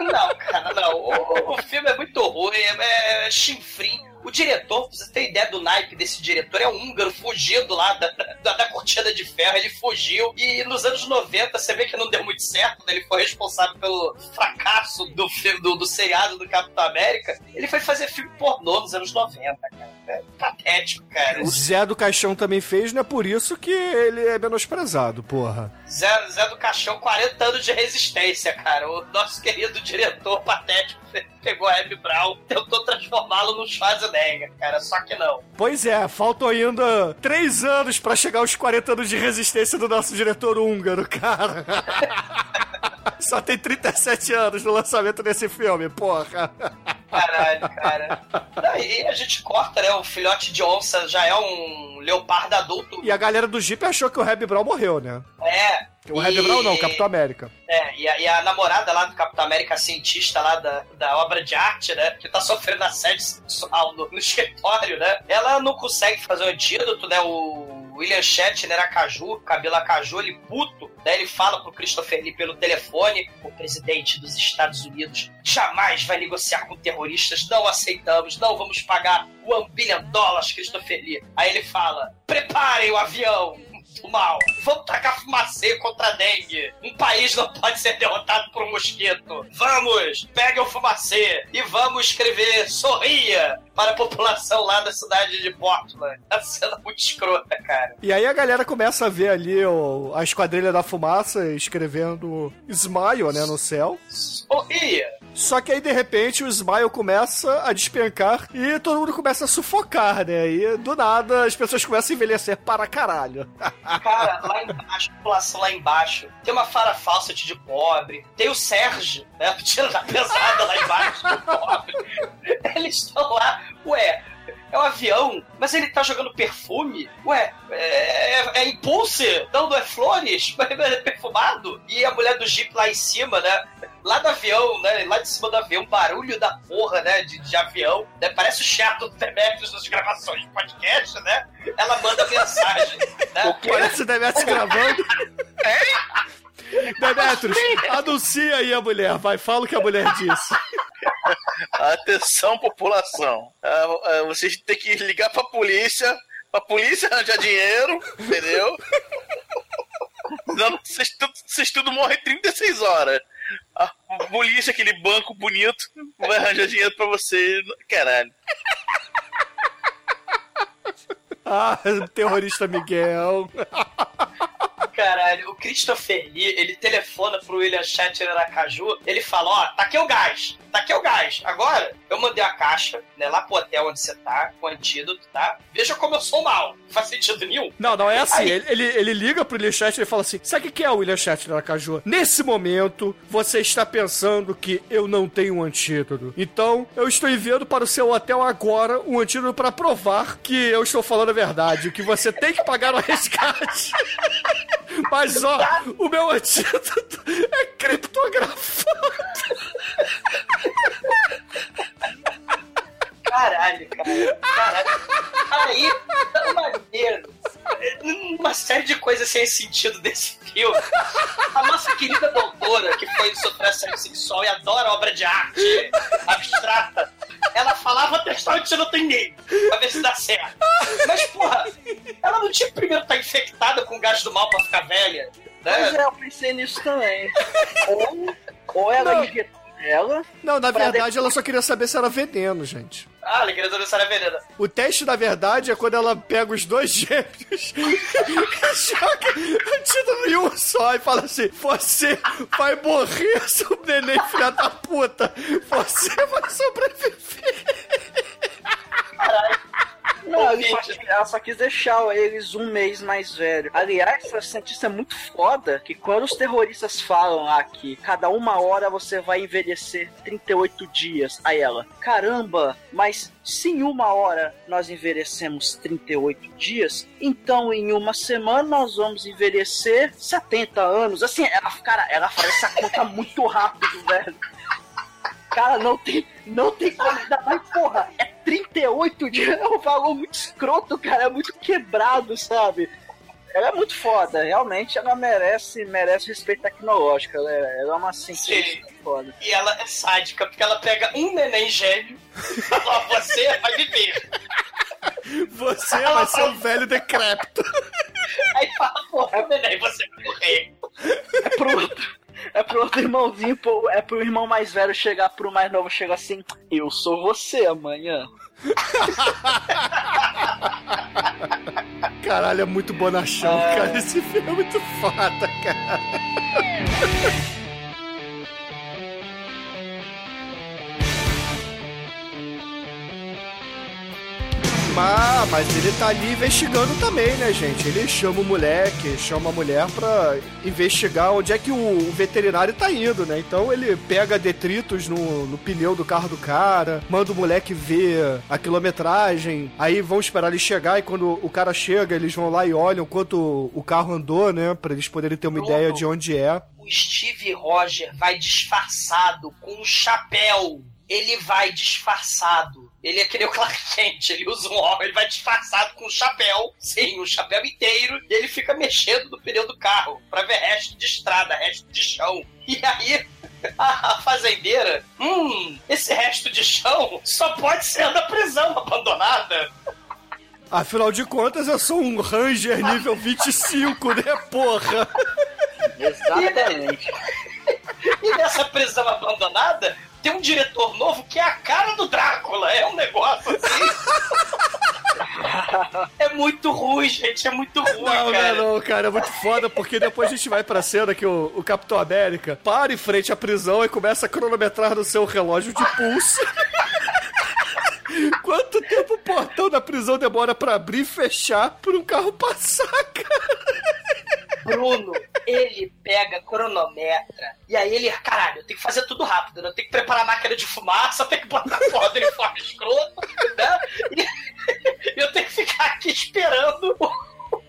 Não, cara, não. O, o filme é muito ruim, é, é chinfrim. O diretor, pra você ter ideia do naipe desse diretor, é um húngaro fugido lá da, da, da cortina de ferro. Ele fugiu e nos anos 90 você vê que não deu muito certo. né? Ele foi responsável pelo fracasso do, do, do seriado do Capitão América. Ele foi fazer filme pornô nos anos 90, cara. É patético, cara. O Zé do Caixão também fez, não é por isso que ele é menosprezado, porra. Zé, Zé do Caixão, 40 anos de resistência, cara. O nosso querido diretor patético pegou a Abby Brown, tentou transformá-lo no Schwarzenegger, cara. Só que não. Pois é, faltam ainda três anos pra chegar aos 40 anos de resistência do nosso diretor húngaro, cara. <laughs> Só tem 37 anos no lançamento desse filme, porra. Caralho, cara. Daí a gente corta, né? O filhote de onça já é um leopardo adulto. E a galera do Jeep achou que o Reb Brown morreu, né? É. O Reb e- Brown não, o Capitão América. É, e a, e a namorada lá do Capitão América, cientista lá da, da obra de arte, né? Que tá sofrendo assédio sexual no, no escritório, né? Ela não consegue fazer o antídoto, né? O William Shatner Acaju, cabelo Acaju, ele puto, né? Ele fala pro Christopher Lee pelo telefone: o presidente dos Estados Unidos jamais vai negociar com terroristas, não aceitamos, não vamos pagar one billion dólares, Christopher Lee. Aí ele fala: preparem o avião. mal. Vamos tacar fumacê contra a dengue. Um país não pode ser derrotado por um mosquito. Vamos, pegue o fumacê e vamos escrever sorria para a população lá da cidade de Portland. Tá sendo muito escrota, cara. E aí a galera começa a ver ali a esquadrilha da fumaça escrevendo Smile, né, no céu. Sorria. Só que aí, de repente, o Smile começa a despencar e todo mundo começa a sufocar, né? E do nada as pessoas começam a envelhecer para caralho. <laughs> Cara, lá embaixo, a população lá embaixo, tem uma Fara Fawcett de pobre, tem o Sérgio, né? O tiro da pesada lá embaixo de pobre. Eles estão lá, ué. É um avião, mas ele tá jogando perfume? Ué, é, é, é Impulse? Não, não é flores? <laughs> É perfumado? E a mulher do Jeep lá em cima, né? Lá do avião, né? Lá de cima do avião, barulho da porra, né? De, de avião, né? Parece o chato do Demetrius nas gravações de podcast, né? Ela manda mensagem, né? Parece o Demetrius gravando. <laughs> Demetrius, anuncia aí a mulher, vai, fala o que a mulher disse. <laughs> Atenção, população. Ah, ah, vocês têm que ligar pra polícia, pra polícia arranjar dinheiro, entendeu? <laughs> Senão vocês tudo, vocês tudo morrem em 36 horas. A polícia, aquele banco bonito, vai arranjar dinheiro pra você. Caralho. Ah, terrorista Miguel. <laughs> Caralho, o Christopher Lee, ele telefona pro William Shatner Aracaju, ele fala, ó, tá aqui o gás, tá aqui o gás. Agora, eu mandei a caixa, né, lá pro hotel onde você tá, com o antídoto, tá? Veja como eu sou mal. Não faz sentido nenhum. Não, não é assim. Aí- Ele, ele, ele liga pro William Shatner e fala assim: Sabe o que é o William Shatner Nakajou? Nesse momento, você está pensando que eu não tenho um antídoto. Então, eu estou enviando para o seu hotel agora um antídoto para provar que eu estou falando a verdade, que você tem que pagar o resgate. <laughs> Mas, ó, o meu antídoto é criptografado. Caralho, cara. Caralho. Aí, tá maneiro. Uma série de coisas sem sentido desse filme. A nossa querida doutora, que foi de sofrer assédio sexual e adora obra de arte abstrata, ela falava testar o antídoto em mim, pra ver se dá certo. Mas, porra, ela não tinha que primeiro estar infectada com gás do mal pra ficar velha. Pois Né? é, eu pensei nisso também. Ou, ou ela Não. injetou ela. Não, na verdade, ela só queria saber se era veneno, gente. Ah, ela queria dançar a venena. O teste, na verdade, é quando ela pega os dois gêmeos <laughs> e joga o título em um só e fala assim: Você vai morrer, seu neném, filha da puta! Você vai sobreviver! Não, ela só, Ouvinte. ela só quis deixar eles um mês mais velho. Aliás, essa cientista é muito foda que quando os terroristas falam lá que cada uma hora você vai envelhecer 38 dias, aí ela, caramba, mas se em uma hora nós envelhecemos 38 dias, então em uma semana nós vamos envelhecer 70 anos. Assim, ela, cara, ela faz essa conta muito rápido, velho. Cara, não tem, não tem como dar mais, porra. É 38 dias, <laughs> é um valor muito escroto, cara. É muito quebrado, sabe? Ela é muito foda, realmente ela merece, merece respeito tecnológico. Ela é, ela é uma cientista foda. E ela é sádica, porque ela pega um neném gêmeo e fala, "Ó, você vai viver. Você vai ser um velho decrépito. Aí fala, porra, neném, você vai morrer. É pro outro. É pro outro irmãozinho, pô, é pro irmão mais velho chegar pro mais novo, chega assim, eu sou você amanhã. <laughs> Caralho, é muito bonachão, cara. Esse filme é muito foda, cara. <laughs> Mas, mas ele tá ali investigando também, né, gente? Ele chama o moleque, chama a mulher pra investigar onde é que o, o veterinário tá indo, né? Então ele pega detritos no, no pneu do carro do cara, manda o moleque ver a quilometragem, aí vão esperar ele chegar e quando o cara chega, eles vão lá e olham quanto o carro andou, né? Pra eles poderem ter uma Pronto. ideia de onde é. O Steve Roger vai disfarçado com um chapéu. Ele vai disfarçado. Ele é que nem o Clark Kent, ele usa um óculos, ele vai disfarçado com um chapéu, sim, um chapéu inteiro, e ele fica mexendo no pneu do carro pra ver resto de estrada, resto de chão. E aí, a fazendeira, hum, esse resto de chão só pode ser da prisão abandonada. Afinal de contas, eu sou um Ranger nível 25, né, porra? Exatamente. E nessa prisão abandonada, tem um diretor novo que é a cara do Drácula. É um negócio assim. <laughs> é muito ruim, gente. É muito ruim, Não, cara. não, não, cara, é muito foda, porque depois a gente vai pra cena que o, o Capitão América para em frente à prisão e começa a cronometrar no seu relógio de pulso. <laughs> Quanto tempo o portão da prisão demora pra abrir e fechar por um carro passar, cara? Bruno, ele pega, cronometra, e aí ele, caralho, eu tenho que fazer tudo rápido, né? Eu tenho que preparar a máquina de fumaça, <laughs> tenho que botar a porra do uniforme escroto, né? E eu tenho que ficar aqui esperando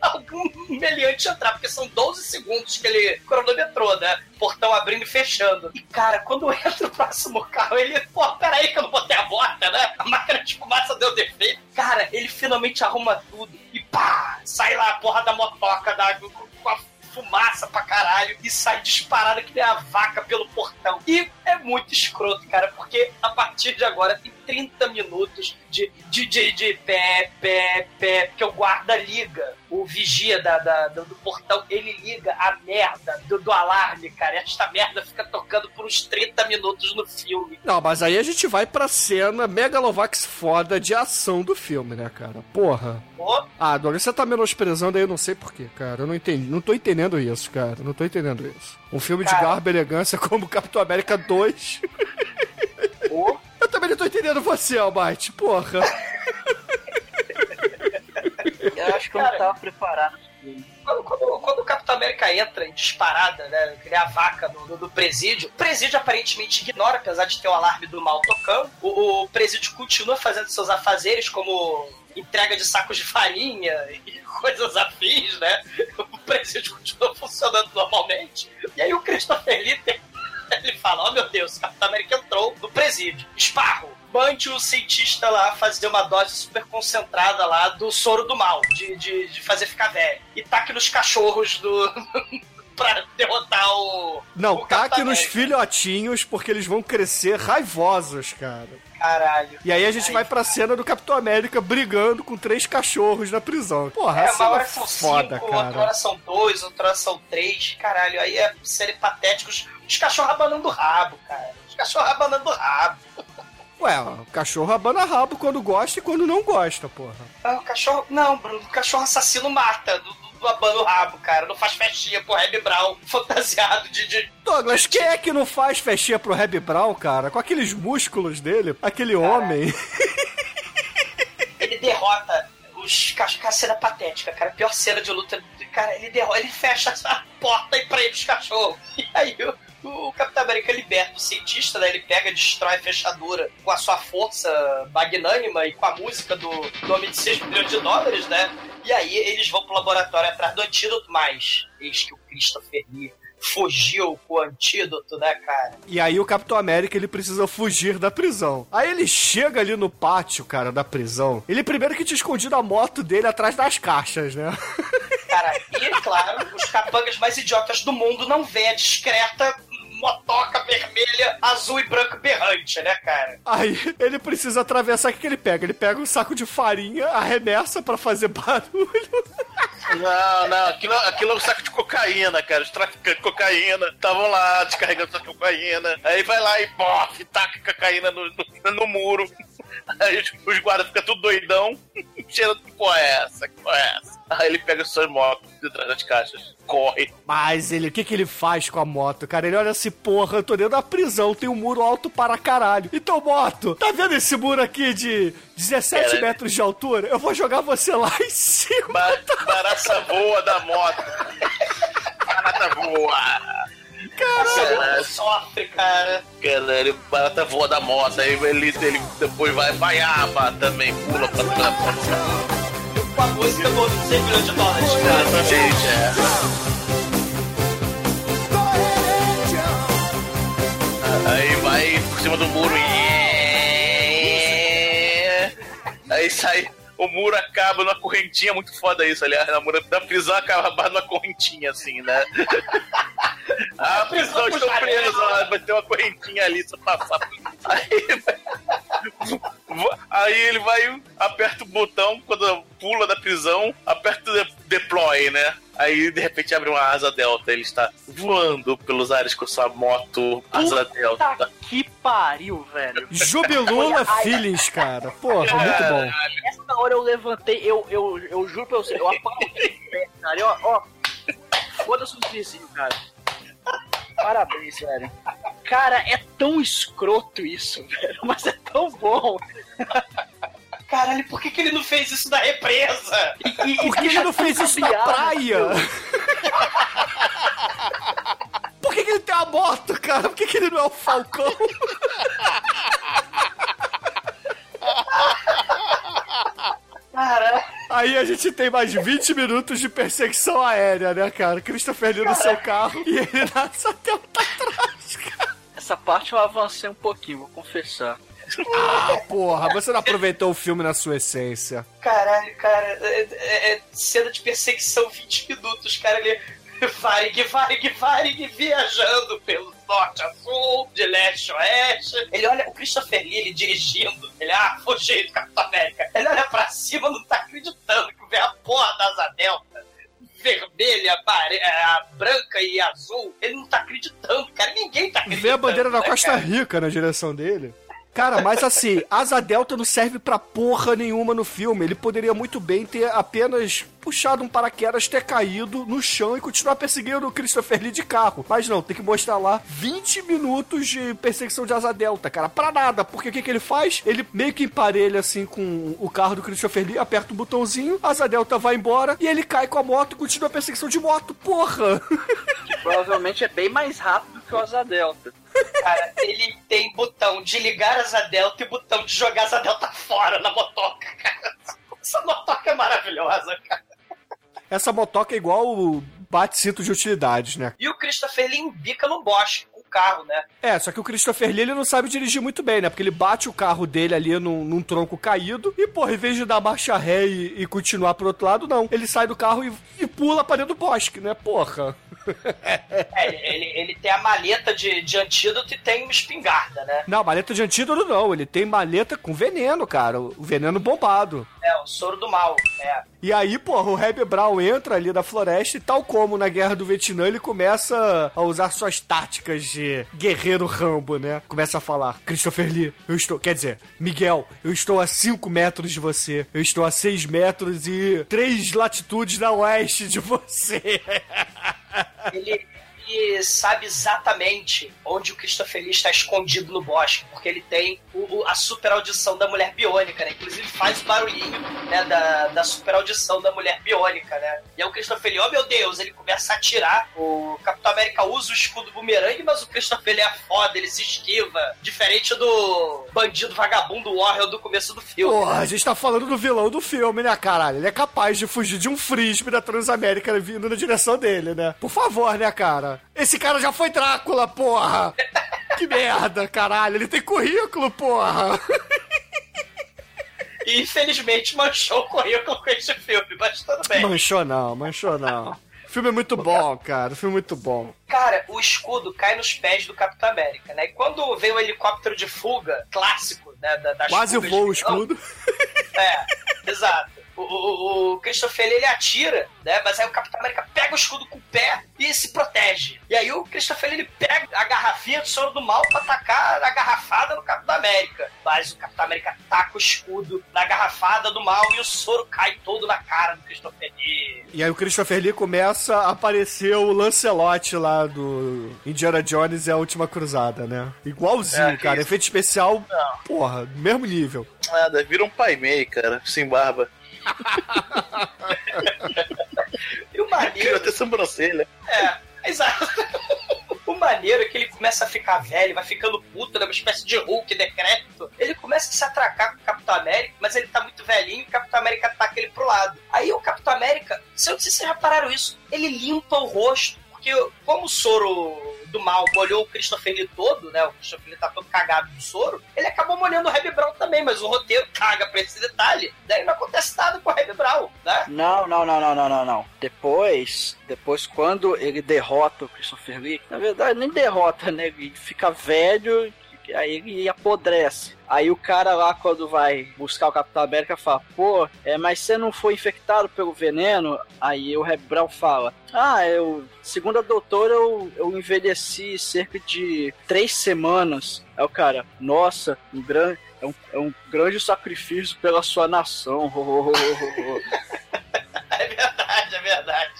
algum meliante entrar, porque são 12 segundos que ele cronometrou, né? Portão abrindo e fechando. E, cara, quando entra o próximo carro, ele, pô, peraí que eu não botei a bota, né? A máquina de fumaça deu defeito. Cara, ele finalmente arruma tudo e pá! Sai lá a porra da motoca da, fumaça pra caralho e sai disparada que nem a vaca pelo portão. E é muito escroto, cara, porque a partir de agora tem 30 minutos de, de, de, de pé, pé, pé, porque o guarda liga, o vigia da, da- do, do portão, ele liga a merda do, do alarme, cara. Esta merda fica tocando por uns 30 minutos no filme. Não, mas aí a gente vai pra cena Megalovax foda de ação do filme, né, cara? Porra. Pô, Ah, Douglas, você tá menosprezando aí, eu não sei porquê, cara. Eu não entendi. Não tô entendendo isso, cara. Não tô entendendo isso. Um filme de Cara. garbo e elegância como Capitão América 2. <laughs> também não tô entendendo você, Almighty. Porra. Eu acho que eu não tava preparado. Quando, quando- quando o Capitão América entra em disparada, né? Que nem a vaca do, do- do presídio, o presídio aparentemente ignora, apesar de ter o alarme do mal tocando. O, o presídio continua fazendo seus afazeres, como entrega de sacos de farinha e <laughs> coisas afins, né? O presídio continua funcionando normalmente. E aí o Christopher Lee tem- <laughs> ele fala: Oh meu Deus, o Capitão América entrou no presídio. Esparro, mande o cientista lá fazer uma dose super concentrada lá do soro do mal, de, de, de fazer ficar velho. E taque nos cachorros do. <laughs> pra derrotar o. Não, o taque nos filhotinhos, porque eles vão crescer raivosos, cara. Caralho. E aí a gente Aí- vai pra cena do Capitão América brigando com três cachorros na prisão. Porra, É, essa uma hora é são foda, cinco, outra cara. hora são dois, outra hora são três. Caralho, aí é serem patéticos. Os cachorros abanando o rabo, cara. Os cachorros abanando o rabo. Ué, o cachorro abana rabo quando gosta e quando não gosta, porra. Ah, o cachorro. Não, Bruno, o cachorro assassino mata do, do, do abano o rabo, cara. Não faz festinha pro Reb Brown <laughs> fantasiado de. de... Douglas, quem é que não faz festinha pro Reb Brown, cara? Com aqueles músculos dele, aquele homem. Ele derrota os cachorros. Cara, cena patética, cara. A pior cena de luta. Cara, ele derrota, ele fecha a porta e prende os cachorros. <laughs> E aí o, o Capitão América liberta o cientista, né? Ele pega, destrói a fechadura com a sua força magnânima e com a música do, Homem de 6 milhões de dólares, né? E aí eles vão pro laboratório atrás do antídoto, mas eis que o Christopher Lee fugiu com o antídoto, né, cara? E aí o Capitão América ele precisa fugir da prisão. Aí ele chega ali no pátio, cara, da prisão. Ele primeiro que tinha escondido a moto dele atrás das caixas, né? <laughs> Cara, e claro, os capangas mais idiotas do mundo não vê a discreta motoca vermelha, azul e branco berrante, né, cara? Aí ele precisa atravessar, o que, que ele pega? Ele pega um saco de farinha, arremessa pra fazer barulho. Não, não, aquilo, aquilo é um saco de cocaína, cara. Os traficantes de cocaína estavam lá descarregando essa cocaína. Aí vai lá e bof, taca cocaína no, no, no muro. Aí os, guardas ficam tudo doidão. <laughs> Cheirando que porra é essa? Que porra é essa? Aí ele pega suas motos de trás das caixas, corre. Mas ele, o que, que ele faz com a moto, cara? Ele olha assim, porra, eu tô dentro da prisão, tem um muro alto para caralho. Então, moto, tá vendo esse muro aqui de 17 Cara, metros de altura? Eu vou jogar você lá em cima. Ba- Baraça voa da moto. <laughs> Barata voa. Caralho. Sofre, cara. Caralho, barata voa da moto. Aí ele, ele depois vai vaiava também, pula pra moto. Com a música do Homem de 100 milhões de dólares, cara. Exatamente, é. Aí vai por cima do muro e. Aí sai. O muro acaba numa correntinha, muito foda isso, aliás. A muro da prisão acaba numa correntinha, assim, né? <laughs> A prisão, estou preso, ó, vai ter uma correntinha ali, só passar. Aí <laughs> Aí ele vai, aperta o botão, quando pula da prisão, aperta o de- deploy, né? Aí de repente abre uma asa delta, ele está voando pelos ares com sua moto asa delta. Puta que pariu, velho. Jubilula Feelings, cara. Porra, muito bom. Nessa hora eu levantei, eu, eu, eu juro pra você, eu aplaudi o pé, cara. E, ó, ó, foda-se os vizinhos, cara. Parabéns, velho. Cara, é tão escroto isso, velho, mas é tão bom. Caralho, por que, que ele não fez isso na represa? E, e, Por que ele não fez isso na praia? Por que, que ele tem uma moto, cara? Por que, que ele não é o Falcão? Caralho. Aí a gente tem mais 20 minutos de perseguição aérea, né, cara? Christopher Lee no seu carro e ele <laughs> na delta atrás, cara. Essa parte eu avancei um pouquinho, vou confessar. Ah, porra, você não aproveitou o filme na sua essência. Caralho, cara, é, é- é cena de perseguição 20 minutos, cara, ele Varig, Varig, Varig, viajando pelo norte a sul, de leste a oeste. Ele olha o Christopher Lee, ele dirigindo, ele, ah, fugiu do Capitão América. Ele olha pra cima, não tá acreditando que vê a porra da asa delta. Vermelha, bare- a branca e azul. Ele não tá acreditando, cara. Ninguém tá acreditando. Vê a bandeira da né, Costa cara? Rica na direção dele. Cara, mas assim, Asa Delta não serve pra porra nenhuma no filme. Ele poderia muito bem ter apenas puxado um paraquedas, ter caído no chão e continuar perseguindo o Christopher Lee de carro. Mas não, tem que mostrar lá 20 minutos de perseguição de Asa Delta, cara. Pra nada, porque o que, que ele faz? Ele meio que emparelha assim com o carro do Christopher Lee, aperta o botãozinho, Asa Delta vai embora e ele cai com a moto e continua a perseguição de moto. Porra! Provavelmente é bem mais rápido que o Asa Delta. Cara, ele tem botão de ligar asa delta e botão de jogar asa delta fora na motoca, cara. Essa motoca é maravilhosa, cara. Essa motoca é igual o bate-cinto de utilidades, né? E o Christopher ele embica no bosque com o carro, né? É, só que o Christopher Lee ele não sabe dirigir muito bem, né? Porque ele bate o carro dele ali num, num tronco caído e, porra, em vez de dar marcha ré e, e continuar pro outro lado, não. Ele sai do carro e, e pula pra dentro do bosque, né? Porra. É, ele, ele, tem a maleta de, de antídoto e tem uma espingarda, né? Não, maleta de antídoto não. Ele tem maleta com veneno, cara. O veneno bombado. É, o soro do mal. É. E aí, porra, o Reb Brown entra ali da floresta e tal como na Guerra do Vietnã, ele começa a usar suas táticas de guerreiro Rambo, né? Começa a falar, Christopher Lee, eu estou... Quer dizer, Miguel, eu estou a 5 metros de você. Eu estou a 6 metros e 3 latitudes na oeste de você. Ele, sabe exatamente onde o Christopher Lee está escondido no bosque, porque ele tem o- a super audição da mulher biônica, né? Inclusive faz o barulhinho né, da, da super audição da mulher biônica, né? E aí o Christopher Lee, oh meu Deus, ele começa a atirar. O Capitão América usa o escudo bumerangue, mas o Christopher Lee é foda, ele se esquiva. Diferente do bandido vagabundo Warrior do começo do filme. Porra, a gente tá falando do vilão do filme, né, caralho? Ele é capaz de fugir de um frisbee da Transamérica vindo na direção dele, né? Por favor, né, cara? Esse cara já foi Drácula, porra! Que merda, caralho. Ele tem currículo, porra! <laughs> E infelizmente manchou o currículo com esse filme, mas tudo bem. Manchou não, manchou não. O filme é muito bom, cara. O filme é muito bom. Cara, o escudo cai nos pés do Capitão América, né? E quando vem o helicóptero de fuga, clássico, né? da- Das Quase voa o escudo. É, exato. O, o, o Christopher ele atira, né? Mas aí o Capitão América pega o escudo com o pé e se protege. E aí o Christopher ele pega a garrafinha de soro do mal pra atacar a garrafada no Capitão América. Mas o Capitão América taca o escudo na garrafada do mal e o soro cai todo na cara do Christopher Lee. E aí o Christopher Lee começa a aparecer o Lancelot lá do Indiana Jones e a Última Cruzada, né? Igualzinho, É, cara. isso. Efeito especial, Não. porra, mesmo nível. Nada, vira um pai meio, cara, sem barba. E o Criou maneiro até sobrancelha. É, exato. O maneiro é que ele começa a ficar velho, vai ficando puto, né? Uma espécie de Hulk decrépito. Ele começa a se atracar com o Capitão América, mas ele tá muito velhinho e o Capitão América ataca ele pro lado. Aí o Capitão América, se eu não sei se vocês repararam isso, ele limpa o rosto, porque como o soro do mal molhou o Christopher Lee todo, né? O Christopher Lee tá todo cagado do soro, ele acabou molhando o Reb Brown também, mas o roteiro caga pra esse detalhe. Daí não acontece nada com o Reb Brown, né? Não, não, não, não, não, não, não. Depois, depois quando ele derrota o Christopher Lee, na verdade nem derrota, né? Ele fica velho, aí ele apodrece. Aí o cara lá, quando vai buscar o Capitão América, fala: Pô, é, mas você não foi infectado pelo veneno? Aí o Reb Brown fala: Ah, eu, segundo a doutora, eu, eu envelheci cerca de três semanas. Aí o cara: Nossa, um grande. É um, é um grande sacrifício pela sua nação. <laughs> É verdade, é verdade.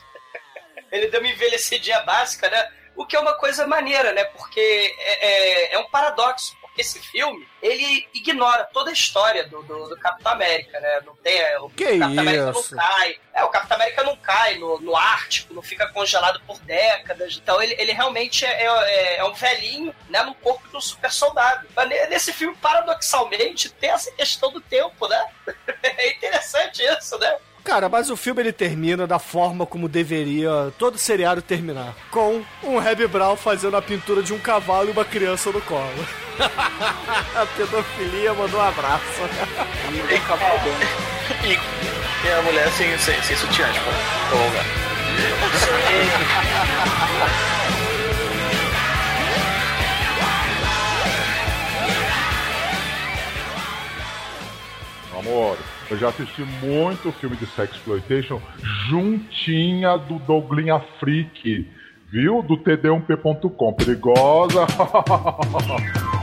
Ele deu uma envelhecidinha básica, né? O que é uma coisa maneira, né? Porque é, é, é um paradoxo. Esse filme, ele ignora toda a história do, do, do Capitão América, né? Não tem, o Que Capitão América não isso? cai. É, o Capitão América não cai no, no Ártico, não fica congelado por décadas. Então ele, ele realmente é, é, é um velhinho, né? No corpo de um super soldado. Mas ne- nesse filme, paradoxalmente, tem essa questão do tempo, né? <laughs> É interessante isso, né? Cara, mas o filme ele termina da forma como deveria todo seriado terminar. Com um Reb Brown fazendo a pintura de um cavalo e uma criança no colo. <laughs> a pedofilia mandou um abraço. E, e a mulher sem, sem, sem sutiã, tipo, lugar. Amor, eu já assisti muito filme de sexploitation juntinha do Douglinha Freak, viu? Do td1p.com. Perigosa. <laughs>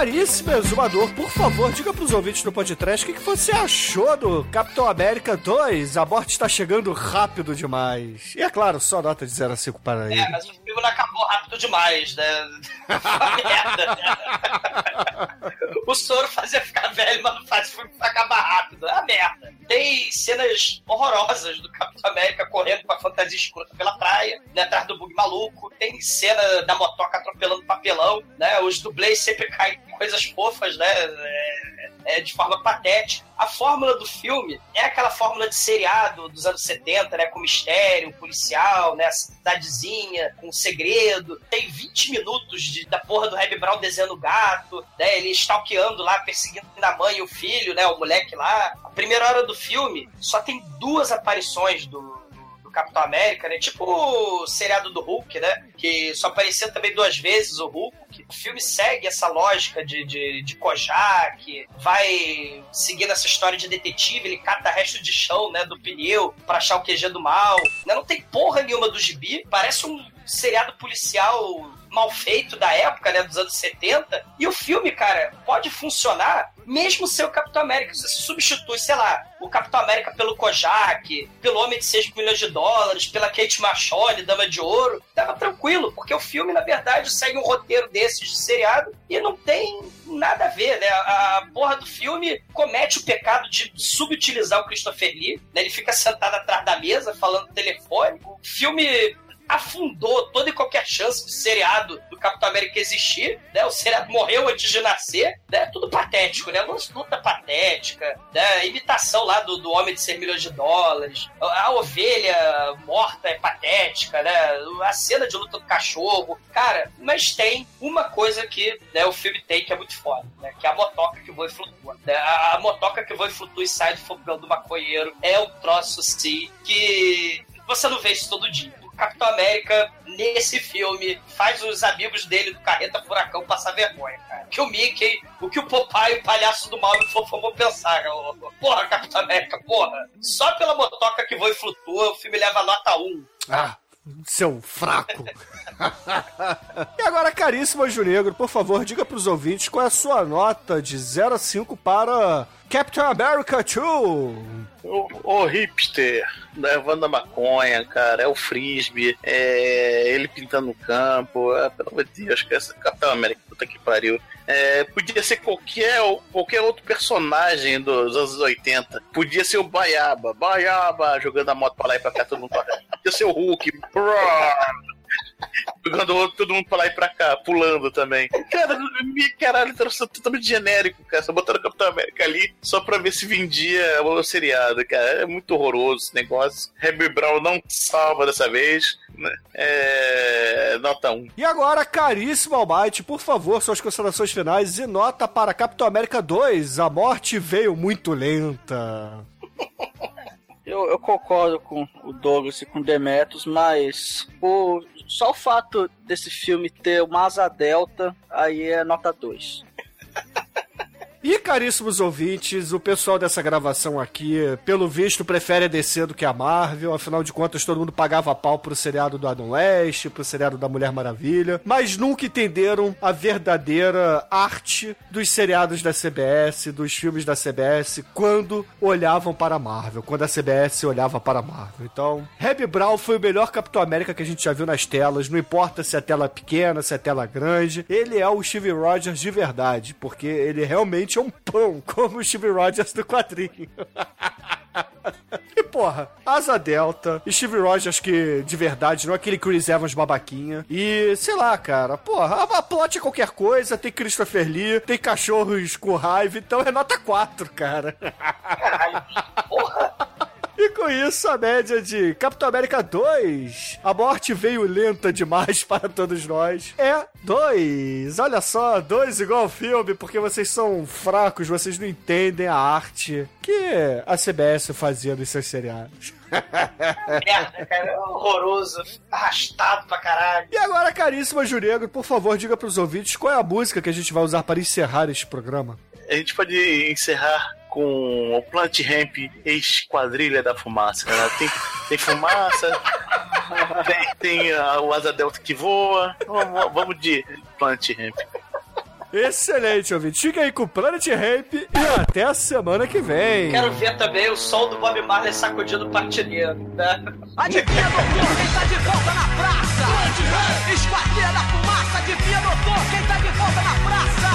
caríssimo exumador, por favor, diga pros ouvintes do podcast o que, que você achou do Capitão América 2. A morte está chegando rápido demais. E é claro, só nota de 0 a 5 para ele. É, mas o filme não acabou rápido demais, né? <laughs> Uma merda. né? <laughs> O soro fazia ficar velho, mas não faz o filme acabar rápido. É uma merda. Tem cenas horrorosas do Capitão América correndo com a fantasia escrota pela praia, né, atrás do bug maluco. Tem cena da motoca atropelando papelão, né? Os dublês sempre caem com coisas fofas, né? É, é, de forma patética. A fórmula do filme é aquela fórmula de seriado dos anos 70, né? Com mistério, policial, né? Cidadezinha, com segredo. Tem 20 minutos de, da porra do Reb Brown desenhando gato, né? Ele stalkeando lá, perseguindo a mãe e o filho, né? O moleque lá. A primeira hora do filme só tem duas aparições do, Capitão América, né? Tipo o seriado do Hulk, né? Que só aparecia também duas vezes o Hulk. O filme segue essa lógica de, de, de Kojak, vai seguindo essa história de detetive, ele cata resto de chão, né, do pneu pra achar o QG do mal. Né, Não tem porra nenhuma do gibi, parece um seriado policial mal feito da época, né, dos anos 70. E o filme, cara, pode funcionar mesmo sem o Capitão América. Você substitui, sei lá, o Capitão América pelo Kojak, pelo Homem de 6 milhões de dólares, pela Kate Machone, Dama de Ouro. Tava tranquilo, porque o filme, na verdade, segue um roteiro desses de seriado e não tem nada a ver, né? A porra do filme comete o pecado de subutilizar o Christopher Lee, né? Ele fica sentado atrás da mesa falando telefone. O filme afundou toda e qualquer chance de seriado do Capitão América existir, né? O seriado morreu antes de nascer, né? Tudo patético, né? Luta patética, né? Imitação lá do, do Homem de 100 milhões de dólares. A, a ovelha morta é patética, né? A cena de luta do cachorro. Cara, mas tem uma coisa que né, o filme tem que é muito foda, né? Que é a motoca que voa e flutua. né? A, a motoca que voa e flutua e sai do fogão do maconheiro é um troço, sim, que você não vê isso todo dia. Capitão América, nesse filme, faz os amigos dele do Carreta Furacão passar vergonha, cara. Que o Mickey, o que o Popeye, o palhaço do mal e vão pensar. ô, Porra, Capitão América, porra. Só pela motoca que voa e flutua, o filme leva nota 1. Ah, seu fraco. <laughs> e agora, caríssimo Anjo Negro, por favor, diga pros ouvintes qual é a sua nota de 0 a 5 para Captain America 2. O, o hipster, levando a maconha, cara, é o frisbee, é ele pintando no campo, é, pelo amor de Deus, que essa Capitão América, puta que pariu. É, podia ser qualquer, qualquer outro personagem dos anos 80. Podia ser o Baiaba, Baiaba, jogando a moto pra lá e pra cá, todo mundo. Podia ser o Hulk, jogando outro, todo mundo pra lá e pra cá, pulando também. Cara, me- caralho, era totalmente genérico, cara. Só botaram o Capitão América ali só pra ver se vendia o seriado, cara. É muito horroroso esse negócio. Harry Brown não salva dessa vez. né? É. Nota 1. E agora, caríssimo Almighty, por favor, suas considerações finais e nota para Capitão América 2. A morte veio muito lenta. Eu, eu concordo com o Douglas e com o Demetrius, mas o, só o fato desse filme ter uma asa delta, aí é nota 2. <laughs> E caríssimos ouvintes, o pessoal dessa gravação aqui, pelo visto, prefere a DC do que a Marvel. Afinal de contas, todo mundo pagava pau pro seriado do Adam West, pro seriado da Mulher Maravilha, mas nunca entenderam a verdadeira arte dos seriados da CBS, dos filmes da CBS, quando olhavam para a Marvel, quando a CBS olhava para a Marvel. Então, Reb Brown foi o melhor Capitão América que a gente já viu nas telas, não importa se a tela é pequena, se a tela é grande, ele é o Steve Rogers de verdade, porque ele realmente é um pão, <laughs> como o Steve Rogers do quadrinho. <laughs> E porra, Asa Delta, Steve Rogers que de verdade não é aquele Chris Evans babaquinha. E sei lá, cara, porra, a, a plot é qualquer coisa, tem Christopher Lee, tem cachorros com raiva, então é nota 4, cara. Caralho, porra. E com isso, a média de Capitão América 2, a morte veio lenta demais <laughs> para todos nós, é 2. Olha só, 2 igual ao filme, porque vocês são fracos, vocês não entendem a arte que a CBS fazia nos seus seriados. <laughs> Merda, cara. É horroroso. Arrastado pra caralho. E agora, caríssima Jurego, por favor, diga pros ouvintes qual é a música que a gente vai usar para encerrar este programa. A gente pode encerrar com o Plant Ramp Esquadrilha da Fumaça. né? Tem, tem fumaça, <laughs> tem, tem ah, o Asa Delta que voa. Vamos, vamos de Plant Ramp. Excelente, ouvinte. Fica aí com o Planet Ramp e até a semana que vem. Quero ver também o som do Bob Marley sacudindo o partineiro, né? Adivinha, doutor, quem tá de volta na praça? Esquadrilha da fumaça, adivinha, doutor, quem tá de volta na praça?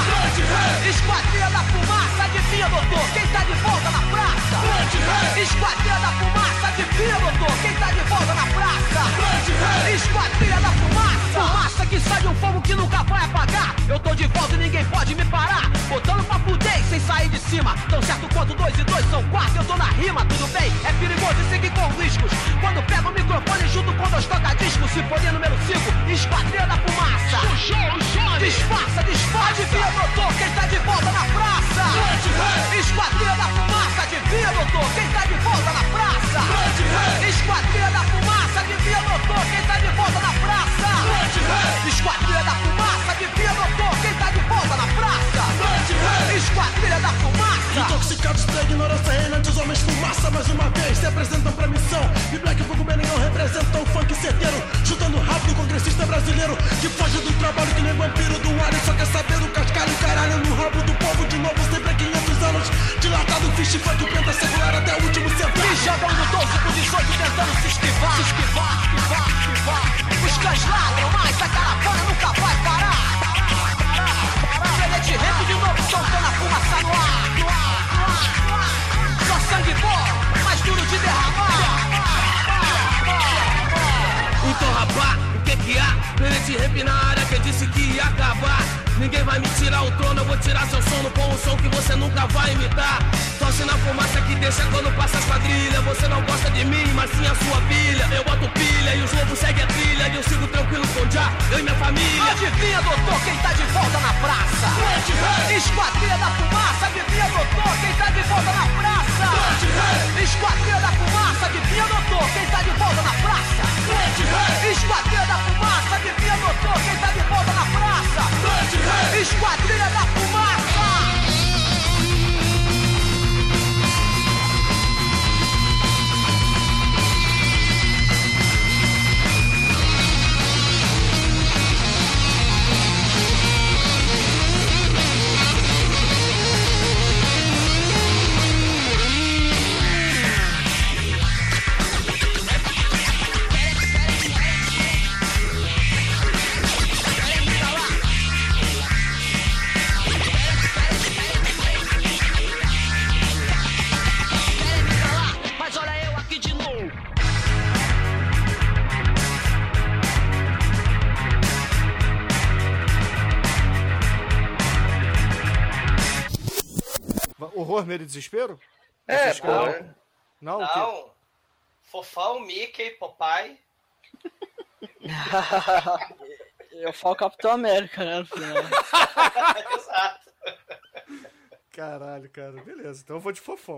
Esquadrilha da fumaça, adivinha, doutor, quem tá de volta na praça? Esquadrilha da fumaça, adivinha, doutor, quem tá de volta na praça? Esquadrilha da fumaça, fumaça que sai de um fogo que nunca vai apagar. Eu tô de volta e ninguém pode me parar. Botando pra fuder sem sair de cima. Tão certo quanto dois e dois são quatro. Eu tô na rima, tudo bem? É perigoso e seguir com riscos. Quando pego o microfone junto com dois toca-discos. Sinfonia número 5, Esquadrilha da Fumaça. Disfarça, disfarça. Adivinha, doutor, quem tá de volta na praça? Esquadrilha da Fumaça. Adivinha, doutor, quem tá de volta na praça? Esquadrilha da Fumaça. Adivinha, doutor, quem tá de volta na praça? Esquadrilha da Fumaça. Adivinha, doutor, Esquadrilha da Fumaça. Intoxicados pela ignorância reinante, os homens fumaça mais uma vez se apresentam pra missão. E Black Fogo Benegão representam o funk certeiro, chutando rápido o congressista brasileiro que foge do trabalho que nem vampiro do ar e só quer saber do cascalho caralho no rabo do povo de novo, sempre há 500 anos. Dilatado, fish funk, penta secular até o último centavo. Jogam no 12 por 18 tentando se esquivar, se esquivar, esquivar, esquivar. Os cães ladram, mas a caravana Planete Rap na área que disse que ia acabar. Ninguém vai me tirar o trono, eu vou tirar seu sono com um som que você nunca vai imitar. Tosse na fumaça que deixa quando passa as quadrilhas. Você não gosta de mim, mas sim a sua filha. Eu boto pilha e os lobos seguem a trilha. E eu sigo tranquilo com já, eu e minha família. Adivinha, doutor, quem tá de volta na praça? Esquadrilha da fumaça, adivinha, doutor, quem tá de volta na praça? Esquadrilha da fumaça, adivinha, doutor, quem tá de volta na praça? Esquadrilha da fumaça, adivinha, doutor, quem tá de volta na praça? Esquadrilha da fumaça! Horror, medo e desespero? É, não. Não? Não. Fofão, Mickey, Popeye. <laughs> Eu falo Capitão América, né? No final. <laughs> Exato. Caralho, cara. Beleza, então eu vou de fofão.